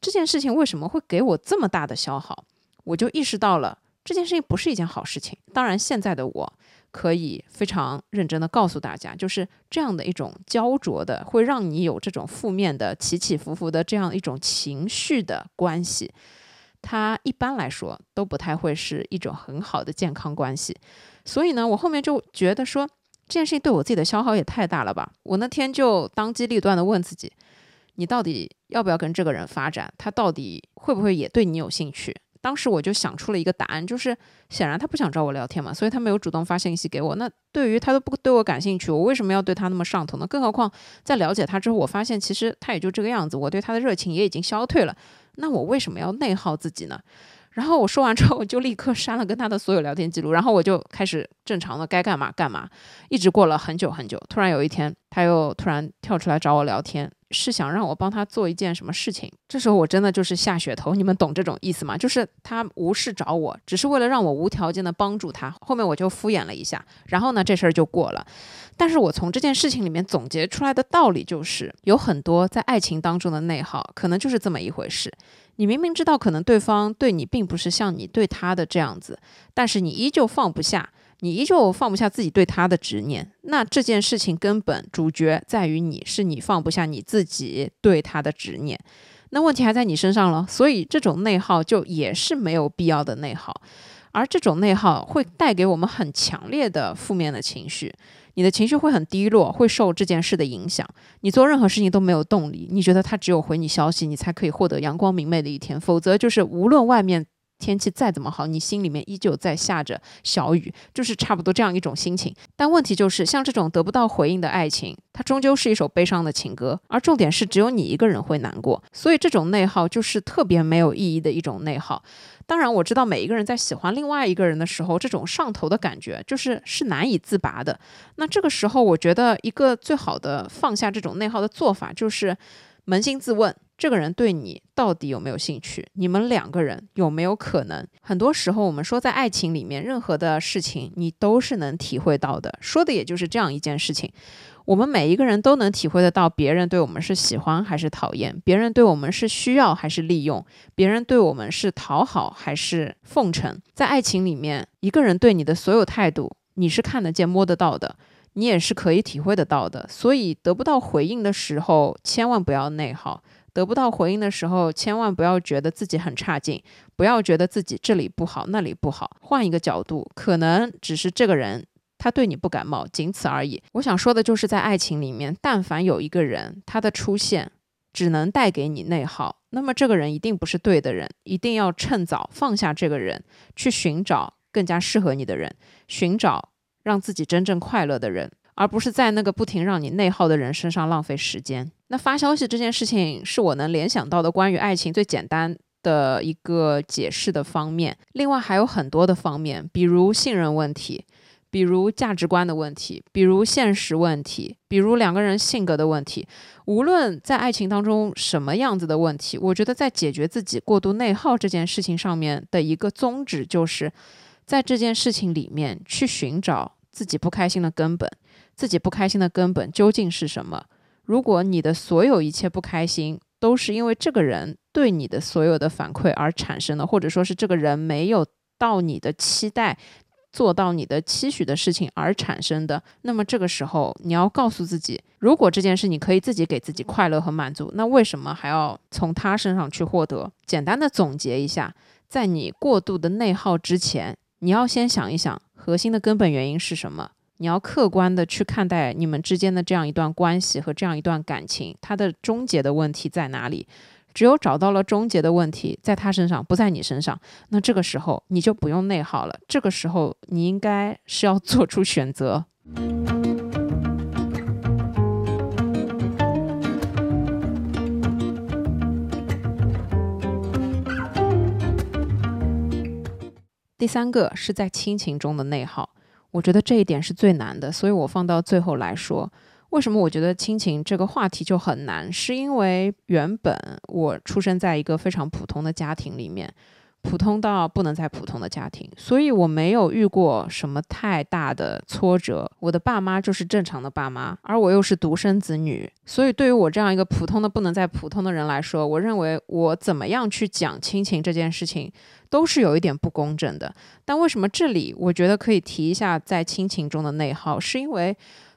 这件事情为什么会给我这么大的消耗？我就意识到了这件事情不是一件好事情。当然，现在的我可以非常认真的告诉大家，就是这样的一种焦灼的，会让你有这种负面的起起伏伏的这样一种情绪的关系，它一般来说都不太会是一种很好的健康关系。所以呢，我后面就觉得说这件事情对我自己的消耗也太大了吧。我那天就当机立断的问自己。你到底要不要跟这个人发展？他到底会不会也对你有兴趣？当时我就想出了一个答案，就是显然他不想找我聊天嘛，所以他没有主动发信息给我。那对于他都不对我感兴趣，我为什么要对他那么上头呢？更何况在了解他之后，我发现其实他也就这个样子，我对他的热情也已经消退了。那我为什么要内耗自己呢？然后我说完之后，我就立刻删了跟他的所有聊天记录，然后我就开始正常的该干嘛干嘛，一直过了很久很久。突然有一天，他又突然跳出来找我聊天。是想让我帮他做一件什么事情？这时候我真的就是下血头，你们懂这种意思吗？就是他无事找我，只是为了让我无条件的帮助他。后面我就敷衍了一下，然后呢，这事儿就过了。但是我从这件事情里面总结出来的道理就是，有很多在爱情当中的内耗，可能就是这么一回事。你明明知道可能对方对你并不是像你对他的这样子，但是你依旧放不下。你依旧放不下自己对他的执念，那这件事情根本主角在于你，是你放不下你自己对他的执念，那问题还在你身上了。所以这种内耗就也是没有必要的内耗，而这种内耗会带给我们很强烈的负面的情绪，你的情绪会很低落，会受这件事的影响，你做任何事情都没有动力，你觉得他只有回你消息，你才可以获得阳光明媚的一天，否则就是无论外面。天气再怎么好，你心里面依旧在下着小雨，就是差不多这样一种心情。但问题就是，像这种得不到回应的爱情，它终究是一首悲伤的情歌，而重点是只有你一个人会难过。所以这种内耗就是特别没有意义的一种内耗。当然，我知道每一个人在喜欢另外一个人的时候，这种上头的感觉就是是难以自拔的。那这个时候，我觉得一个最好的放下这种内耗的做法，就是扪心自问。这个人对你到底有没有兴趣？你们两个人有没有可能？很多时候，我们说在爱情里面，任何的事情你都是能体会到的。说的也就是这样一件事情：我们每一个人都能体会得到，别人对我们是喜欢还是讨厌，别人对我们是需要还是利用，别人对我们是讨好还是奉承。在爱情里面，一个人对你的所有态度，你是看得见、摸得到的，你也是可以体会得到的。所以，得不到回应的时候，千万不要内耗。得不到回应的时候，千万不要觉得自己很差劲，不要觉得自己这里不好那里不好。换一个角度，可能只是这个人他对你不感冒，仅此而已。我想说的就是，在爱情里面，但凡有一个人他的出现只能带给你内耗，那么这个人一定不是对的人，一定要趁早放下这个人，去寻找更加适合你的人，寻找让自己真正快乐的人。而不是在那个不停让你内耗的人身上浪费时间。那发消息这件事情是我能联想到的关于爱情最简单的一个解释的方面。另外还有很多的方面，比如信任问题，比如价值观的问题，比如现实问题，比如两个人性格的问题。无论在爱情当中什么样子的问题，我觉得在解决自己过度内耗这件事情上面的一个宗旨，就是在这件事情里面去寻找自己不开心的根本。自己不开心的根本究竟是什么？如果你的所有一切不开心都是因为这个人对你的所有的反馈而产生的，或者说是这个人没有到你的期待，做到你的期许的事情而产生的，那么这个时候你要告诉自己，如果这件事你可以自己给自己快乐和满足，那为什么还要从他身上去获得？简单的总结一下，在你过度的内耗之前，你要先想一想核心的根本原因是什么。你要客观的去看待你们之间的这样一段关系和这样一段感情，它的终结的问题在哪里？只有找到了终结的问题，在他身上，不在你身上，那这个时候你就不用内耗了。这个时候你应该是要做出选择。第三个是在亲情中的内耗。我觉得这一点是最难的，所以我放到最后来说。为什么我觉得亲情这个话题就很难？是因为原本我出生在一个非常普通的家庭里面。普通到不能再普通的家庭，所以我没有遇过什么太大的挫折。我的爸妈就是正常的爸妈，而我又是独生子女，所以对于我这样一个普通的不能再普通的人来说，我认为我怎么样去讲亲情这件事情都是有一点不公正的。但为什么这里我觉得可以提一下在亲情中的内耗？是因为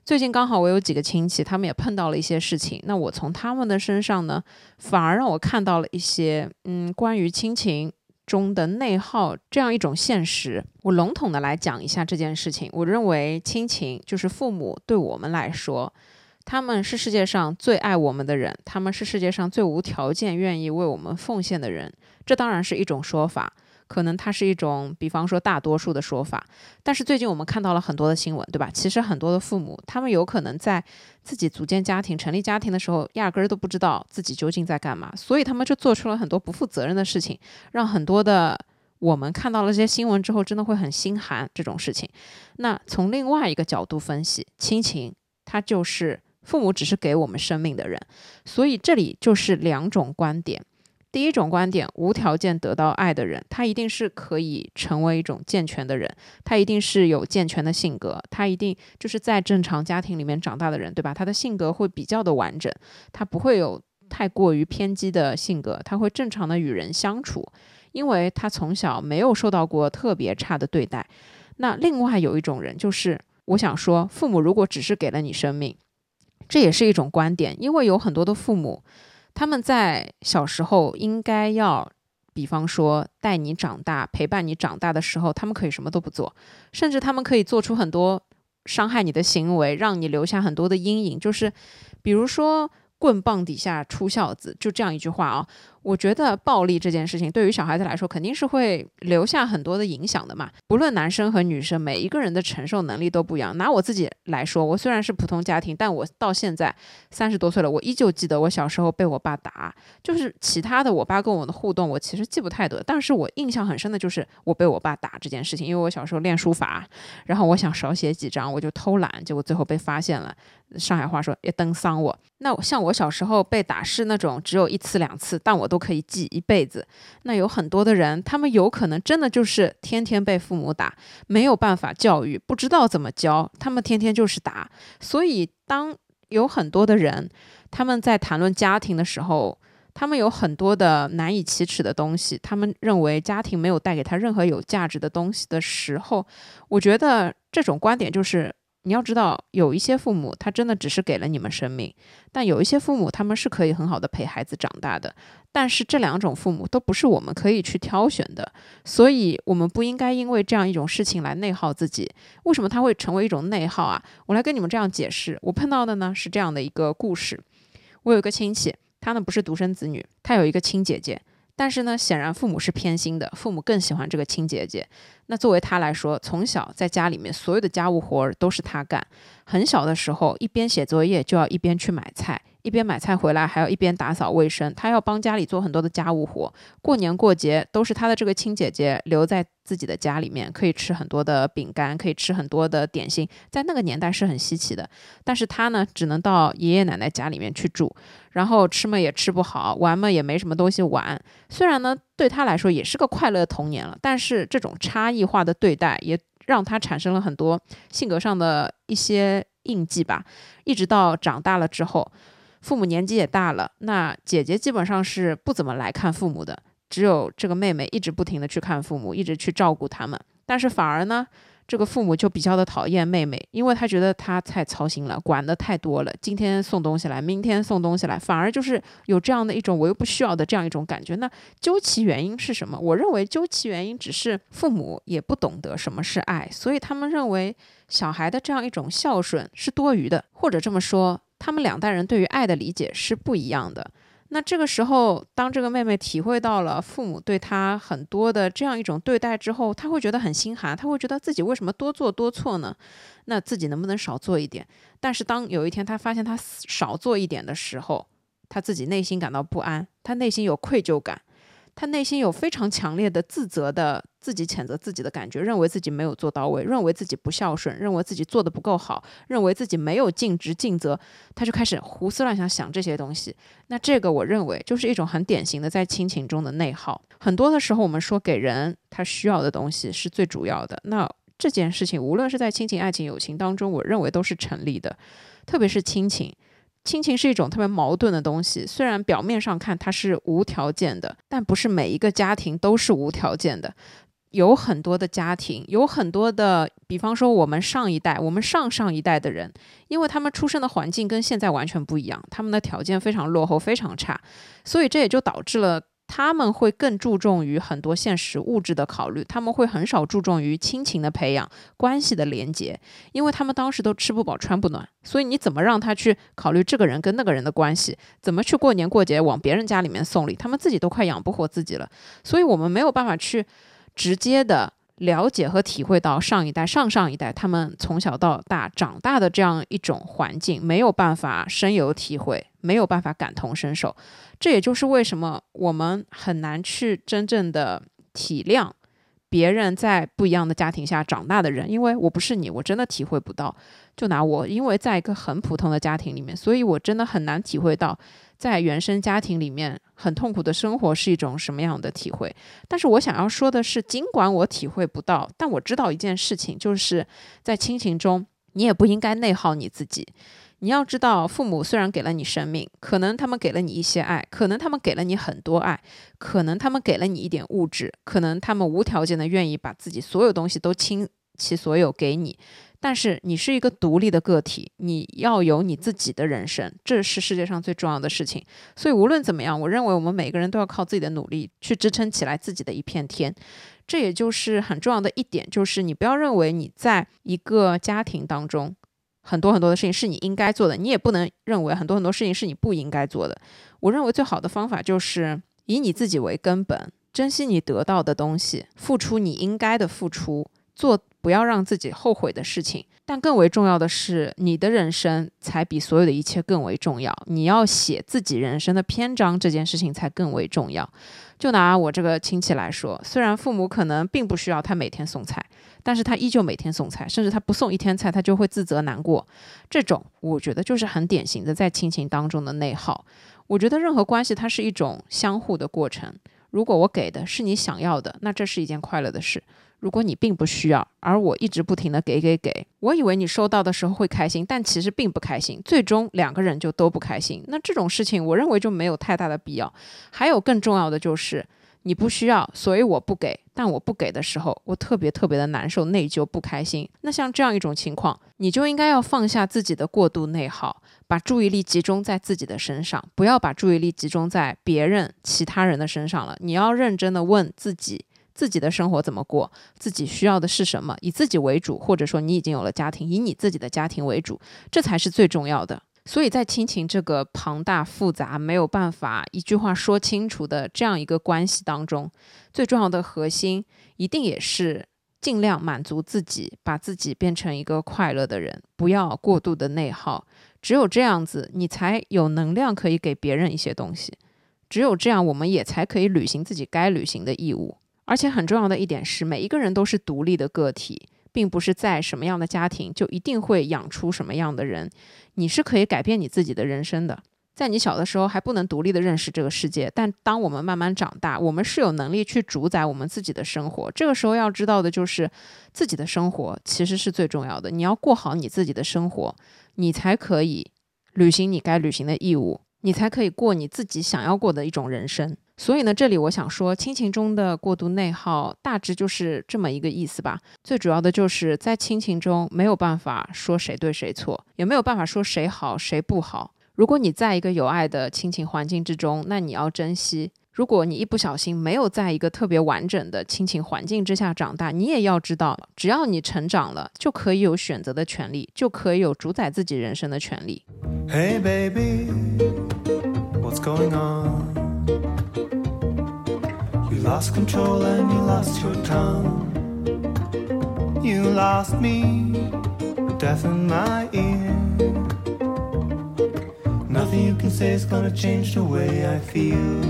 最近刚好我有几个亲戚，他们也碰到了一些事情，那我从他们的身上呢，反而让我看到了一些嗯关于亲情。中的内耗这样一种现实，我笼统的来讲一下这件事情。我认为亲情就是父母对我们来说，他们是世界上最爱我们的人，他们是世界上最无条件愿意为我们奉献的人。这当然是一种说法。可能它是一种，比方说大多数的说法，但是最近我们看到了很多的新闻，对吧？其实很多的父母，他们有可能在自己组建家庭、成立家庭的时候，压根儿都不知道自己究竟在干嘛，所以他们就做出了很多不负责任的事情，让很多的我们看到了这些新闻之后，真的会很心寒这种事情。那从另外一个角度分析，亲情它就是。父母只是给我们生命的人。所以这里就是两种观点。第一种观点，无条件得到爱的人，他一定是可以成为一种健全的人，他一定是有健全的性格，他一定就是在正常家庭里面长大的人，对吧？他的性格会比较的完整，他不会有太过于偏激的性格，他会正常的与人相处，因为他从小没有受到过特别差的对待。那另外有一种人，就是我想说，父母如果只是给了你生命，这也是一种观点，因为有很多的父母。他们在小时候应该要，比方说带你长大、陪伴你长大的时候，他们可以什么都不做，甚至他们可以做出很多伤害你的行为，让你留下很多的阴影。就是，比如说“棍棒底下出孝子”，就这样一句话啊。我觉得暴力这件事情对于小孩子来说肯定是会留下很多的影响的嘛。不论男生和女生，每一个人的承受能力都不一样。拿我自己来说，我虽然是普通家庭，但我到现在三十多岁了，我依旧记得我小时候被我爸打。就是其他的，我爸跟我的互动，我其实记不太得。但是我印象很深的就是我被我爸打这件事情，因为我小时候练书法，然后我想少写几张，我就偷懒，结果最后被发现了。上海话说“一登丧我”。那像我小时候被打是那种只有一次两次，但我都可以记一辈子。那有很多的人，他们有可能真的就是天天被父母打，没有办法教育，不知道怎么教，他们天天就是打。所以，当有很多的人他们在谈论家庭的时候，他们有很多的难以启齿的东西，他们认为家庭没有带给他任何有价值的东西的时候，我觉得这种观点就是。你要知道，有一些父母他真的只是给了你们生命，但有一些父母他们是可以很好的陪孩子长大的。但是这两种父母都不是我们可以去挑选的，所以我们不应该因为这样一种事情来内耗自己。为什么他会成为一种内耗啊？我来跟你们这样解释。我碰到的呢是这样的一个故事：我有一个亲戚，他呢不是独生子女，他有一个亲姐姐。但是呢，显然父母是偏心的，父母更喜欢这个亲姐姐。那作为她来说，从小在家里面所有的家务活儿都是她干。很小的时候，一边写作业就要一边去买菜。一边买菜回来，还要一边打扫卫生，他要帮家里做很多的家务活。过年过节都是他的这个亲姐姐留在自己的家里面，可以吃很多的饼干，可以吃很多的点心，在那个年代是很稀奇的。但是他呢，只能到爷爷奶奶家里面去住，然后吃嘛也吃不好，玩嘛也没什么东西玩。虽然呢，对他来说也是个快乐童年了，但是这种差异化的对待也让他产生了很多性格上的一些印记吧。一直到长大了之后。父母年纪也大了，那姐姐基本上是不怎么来看父母的，只有这个妹妹一直不停的去看父母，一直去照顾他们。但是反而呢，这个父母就比较的讨厌妹妹，因为他觉得她太操心了，管的太多了，今天送东西来，明天送东西来，反而就是有这样的一种我又不需要的这样一种感觉。那究其原因是什么？我认为究其原因只是父母也不懂得什么是爱，所以他们认为小孩的这样一种孝顺是多余的，或者这么说。他们两代人对于爱的理解是不一样的。那这个时候，当这个妹妹体会到了父母对她很多的这样一种对待之后，她会觉得很心寒，她会觉得自己为什么多做多错呢？那自己能不能少做一点？但是当有一天她发现她少做一点的时候，她自己内心感到不安，她内心有愧疚感。他内心有非常强烈的自责的自己谴责自己的感觉，认为自己没有做到位，认为自己不孝顺，认为自己做的不够好，认为自己没有尽职尽责，他就开始胡思乱想想这些东西。那这个我认为就是一种很典型的在亲情中的内耗。很多的时候，我们说给人他需要的东西是最主要的。那这件事情无论是在亲情、爱情、友情当中，我认为都是成立的，特别是亲情。亲情是一种特别矛盾的东西，虽然表面上看它是无条件的，但不是每一个家庭都是无条件的。有很多的家庭，有很多的，比方说我们上一代、我们上上一代的人，因为他们出生的环境跟现在完全不一样，他们的条件非常落后、非常差，所以这也就导致了。他们会更注重于很多现实物质的考虑，他们会很少注重于亲情的培养、关系的连接，因为他们当时都吃不饱穿不暖，所以你怎么让他去考虑这个人跟那个人的关系？怎么去过年过节往别人家里面送礼？他们自己都快养不活自己了，所以我们没有办法去直接的。了解和体会到上一代、上上一代他们从小到大长大的这样一种环境，没有办法深有体会，没有办法感同身受。这也就是为什么我们很难去真正的体谅别人在不一样的家庭下长大的人，因为我不是你，我真的体会不到。就拿我，因为在一个很普通的家庭里面，所以我真的很难体会到在原生家庭里面很痛苦的生活是一种什么样的体会。但是我想要说的是，尽管我体会不到，但我知道一件事情，就是在亲情中，你也不应该内耗你自己。你要知道，父母虽然给了你生命，可能他们给了你一些爱，可能他们给了你很多爱，可能他们给了你一点物质，可能他们无条件的愿意把自己所有东西都倾其所有给你。但是你是一个独立的个体，你要有你自己的人生，这是世界上最重要的事情。所以无论怎么样，我认为我们每个人都要靠自己的努力去支撑起来自己的一片天。这也就是很重要的一点，就是你不要认为你在一个家庭当中很多很多的事情是你应该做的，你也不能认为很多很多事情是你不应该做的。我认为最好的方法就是以你自己为根本，珍惜你得到的东西，付出你应该的付出，做。不要让自己后悔的事情，但更为重要的是，你的人生才比所有的一切更为重要。你要写自己人生的篇章，这件事情才更为重要。就拿我这个亲戚来说，虽然父母可能并不需要他每天送菜，但是他依旧每天送菜，甚至他不送一天菜，他就会自责难过。这种我觉得就是很典型的在亲情当中的内耗。我觉得任何关系它是一种相互的过程。如果我给的是你想要的，那这是一件快乐的事。如果你并不需要，而我一直不停的给给给，我以为你收到的时候会开心，但其实并不开心，最终两个人就都不开心。那这种事情，我认为就没有太大的必要。还有更重要的就是，你不需要，所以我不给。但我不给的时候，我特别特别的难受、内疚、不开心。那像这样一种情况，你就应该要放下自己的过度内耗，把注意力集中在自己的身上，不要把注意力集中在别人、其他人的身上了。你要认真的问自己。自己的生活怎么过？自己需要的是什么？以自己为主，或者说你已经有了家庭，以你自己的家庭为主，这才是最重要的。所以在亲情这个庞大复杂、没有办法一句话说清楚的这样一个关系当中，最重要的核心一定也是尽量满足自己，把自己变成一个快乐的人，不要过度的内耗。只有这样子，你才有能量可以给别人一些东西。只有这样，我们也才可以履行自己该履行的义务。而且很重要的一点是，每一个人都是独立的个体，并不是在什么样的家庭就一定会养出什么样的人。你是可以改变你自己的人生的。在你小的时候还不能独立的认识这个世界，但当我们慢慢长大，我们是有能力去主宰我们自己的生活。这个时候要知道的就是，自己的生活其实是最重要的。你要过好你自己的生活，你才可以履行你该履行的义务，你才可以过你自己想要过的一种人生。所以呢，这里我想说，亲情中的过度内耗，大致就是这么一个意思吧。最主要的就是在亲情中没有办法说谁对谁错，也没有办法说谁好谁不好。如果你在一个有爱的亲情环境之中，那你要珍惜；如果你一不小心没有在一个特别完整的亲情环境之下长大，你也要知道，只要你成长了，就可以有选择的权利，就可以有主宰自己人生的权利。Hey baby, what's going on? Lost control and you lost your tongue. You lost me, death in my ear. Nothing you can say is gonna change the way I feel.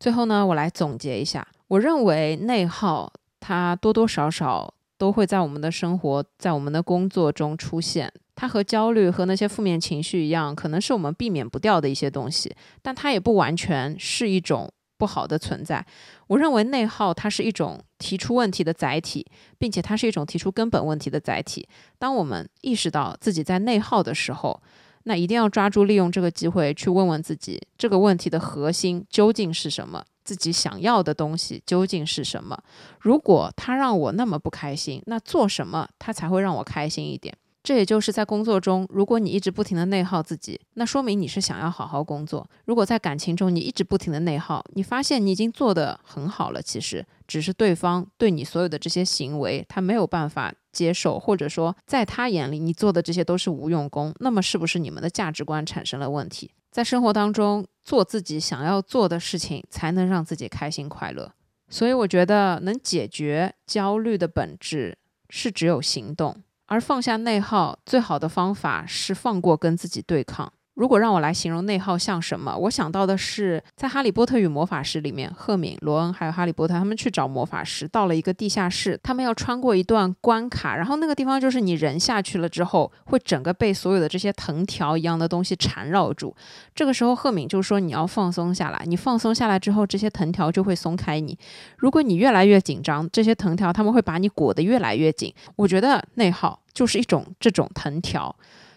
最后呢，我来总结一下，我认为内耗它多多少少都会在我们的生活、在我们的工作中出现。它和焦虑和那些负面情绪一样，可能是我们避免不掉的一些东西，但它也不完全是一种不好的存在，我认为内耗它是一种提出问题的载体，并且它是一种提出根本问题的载体。当我们意识到自己在内耗的时候，那一定要抓住利用这个机会去问问自己，这个问题的核心究竟是什么？自己想要的东西究竟是什么？如果它让我那么不开心，那做什么它才会让我开心一点？这也就是在工作中，如果你一直不停的内耗自己，那说明你是想要好好工作；如果在感情中你一直不停的内耗，你发现你已经做得很好了，其实只是对方对你所有的这些行为他没有办法接受，或者说在他眼里你做的这些都是无用功，那么是不是你们的价值观产生了问题？在生活当中做自己想要做的事情，才能让自己开心快乐。所以我觉得能解决焦虑的本质是只有行动。而放下内耗最好的方法是放过跟自己对抗。如果让我来形容内耗像什么，我想到的是在《哈利波特与魔法师》里面，赫敏、罗恩还有哈利波特他们去找魔法师，到了一个地下室，他们要穿过一段关卡，然后那个地方就是你人下去了之后，会整个被所有的这些藤条一样的东西缠绕住。这个时候，赫敏就说你要放松下来，你放松下来之后，这些藤条就会松开你。如果你越来越紧张，这些藤条他们会把你裹得越来越紧。我觉得内耗就是一种这种藤条。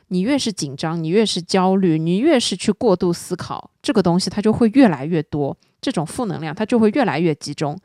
你越是紧张，你越是焦虑，你越是去过度思考这个东西，它就会越来越多，这种负能量它就会越来越集中。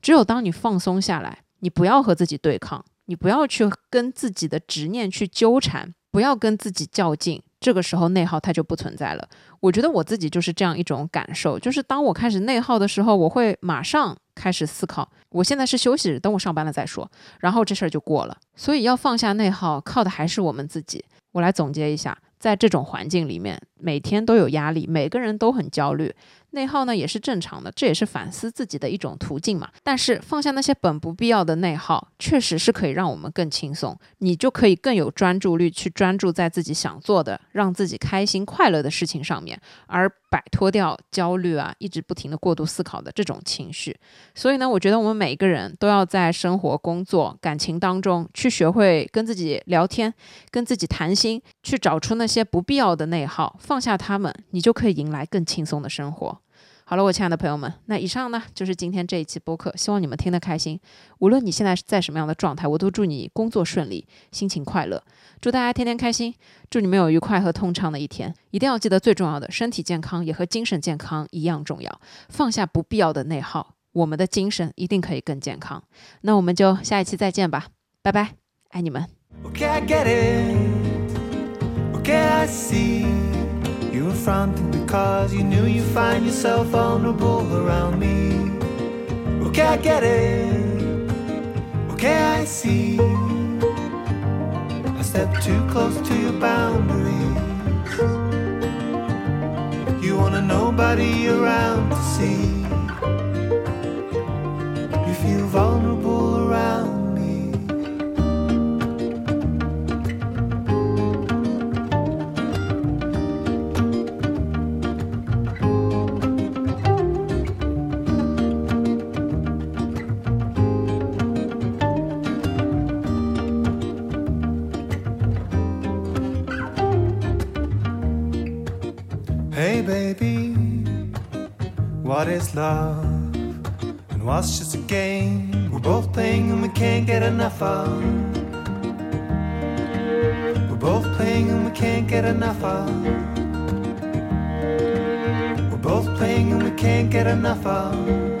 只有当你放松下来，你不要和自己对抗，你不要去跟自己的执念去纠缠，不要跟自己较劲，这个时候内耗它就不存在了。我觉得我自己就是这样一种感受，就是当我开始内耗的时候，我会马上开始思考，我现在是休息日，等我上班了再说，然后这事儿就过了。所以要放下内耗，靠的还是我们自己。我来总结一下，在这种环境里面，每天都有压力，每个人都很焦虑。内耗呢也是正常的，这也是反思自己的一种途径嘛。但是放下那些本不必要的内耗，确实是可以让我们更轻松，你就可以更有专注力去专注在自己想做的、让自己开心快乐的事情上面，而摆脱掉焦虑啊，一直不停的过度思考的这种情绪。所以呢，我觉得我们每个人都要在生活、工作、感情当中去学会跟自己聊天，跟自己谈心，去找出那些不必要的内耗，放放下他们，你就可以迎来更轻松的生活。好了，我亲爱的朋友们，那以上呢就是今天这一期播客，希望你们听得开心。无论你现在是在什么样的状态，我都祝你工作顺利，心情快乐，祝大家天天开心，祝你们有愉快和通畅的一天。一定要记得最重要的，身体健康也和精神健康一样重要。放下不必要的内耗，我们的精神一定可以更健康。那我们就下一期再见吧，拜拜，爱你们。Because you knew you'd find yourself vulnerable around me. Okay, I get it. Okay, I see. I stepped too close to your boundaries. You want a nobody around to see. You feel vulnerable around. What is love and what's just a game we're both playing and we can't get enough of. We're both playing and we can't get enough of. We're both playing and we can't get enough of.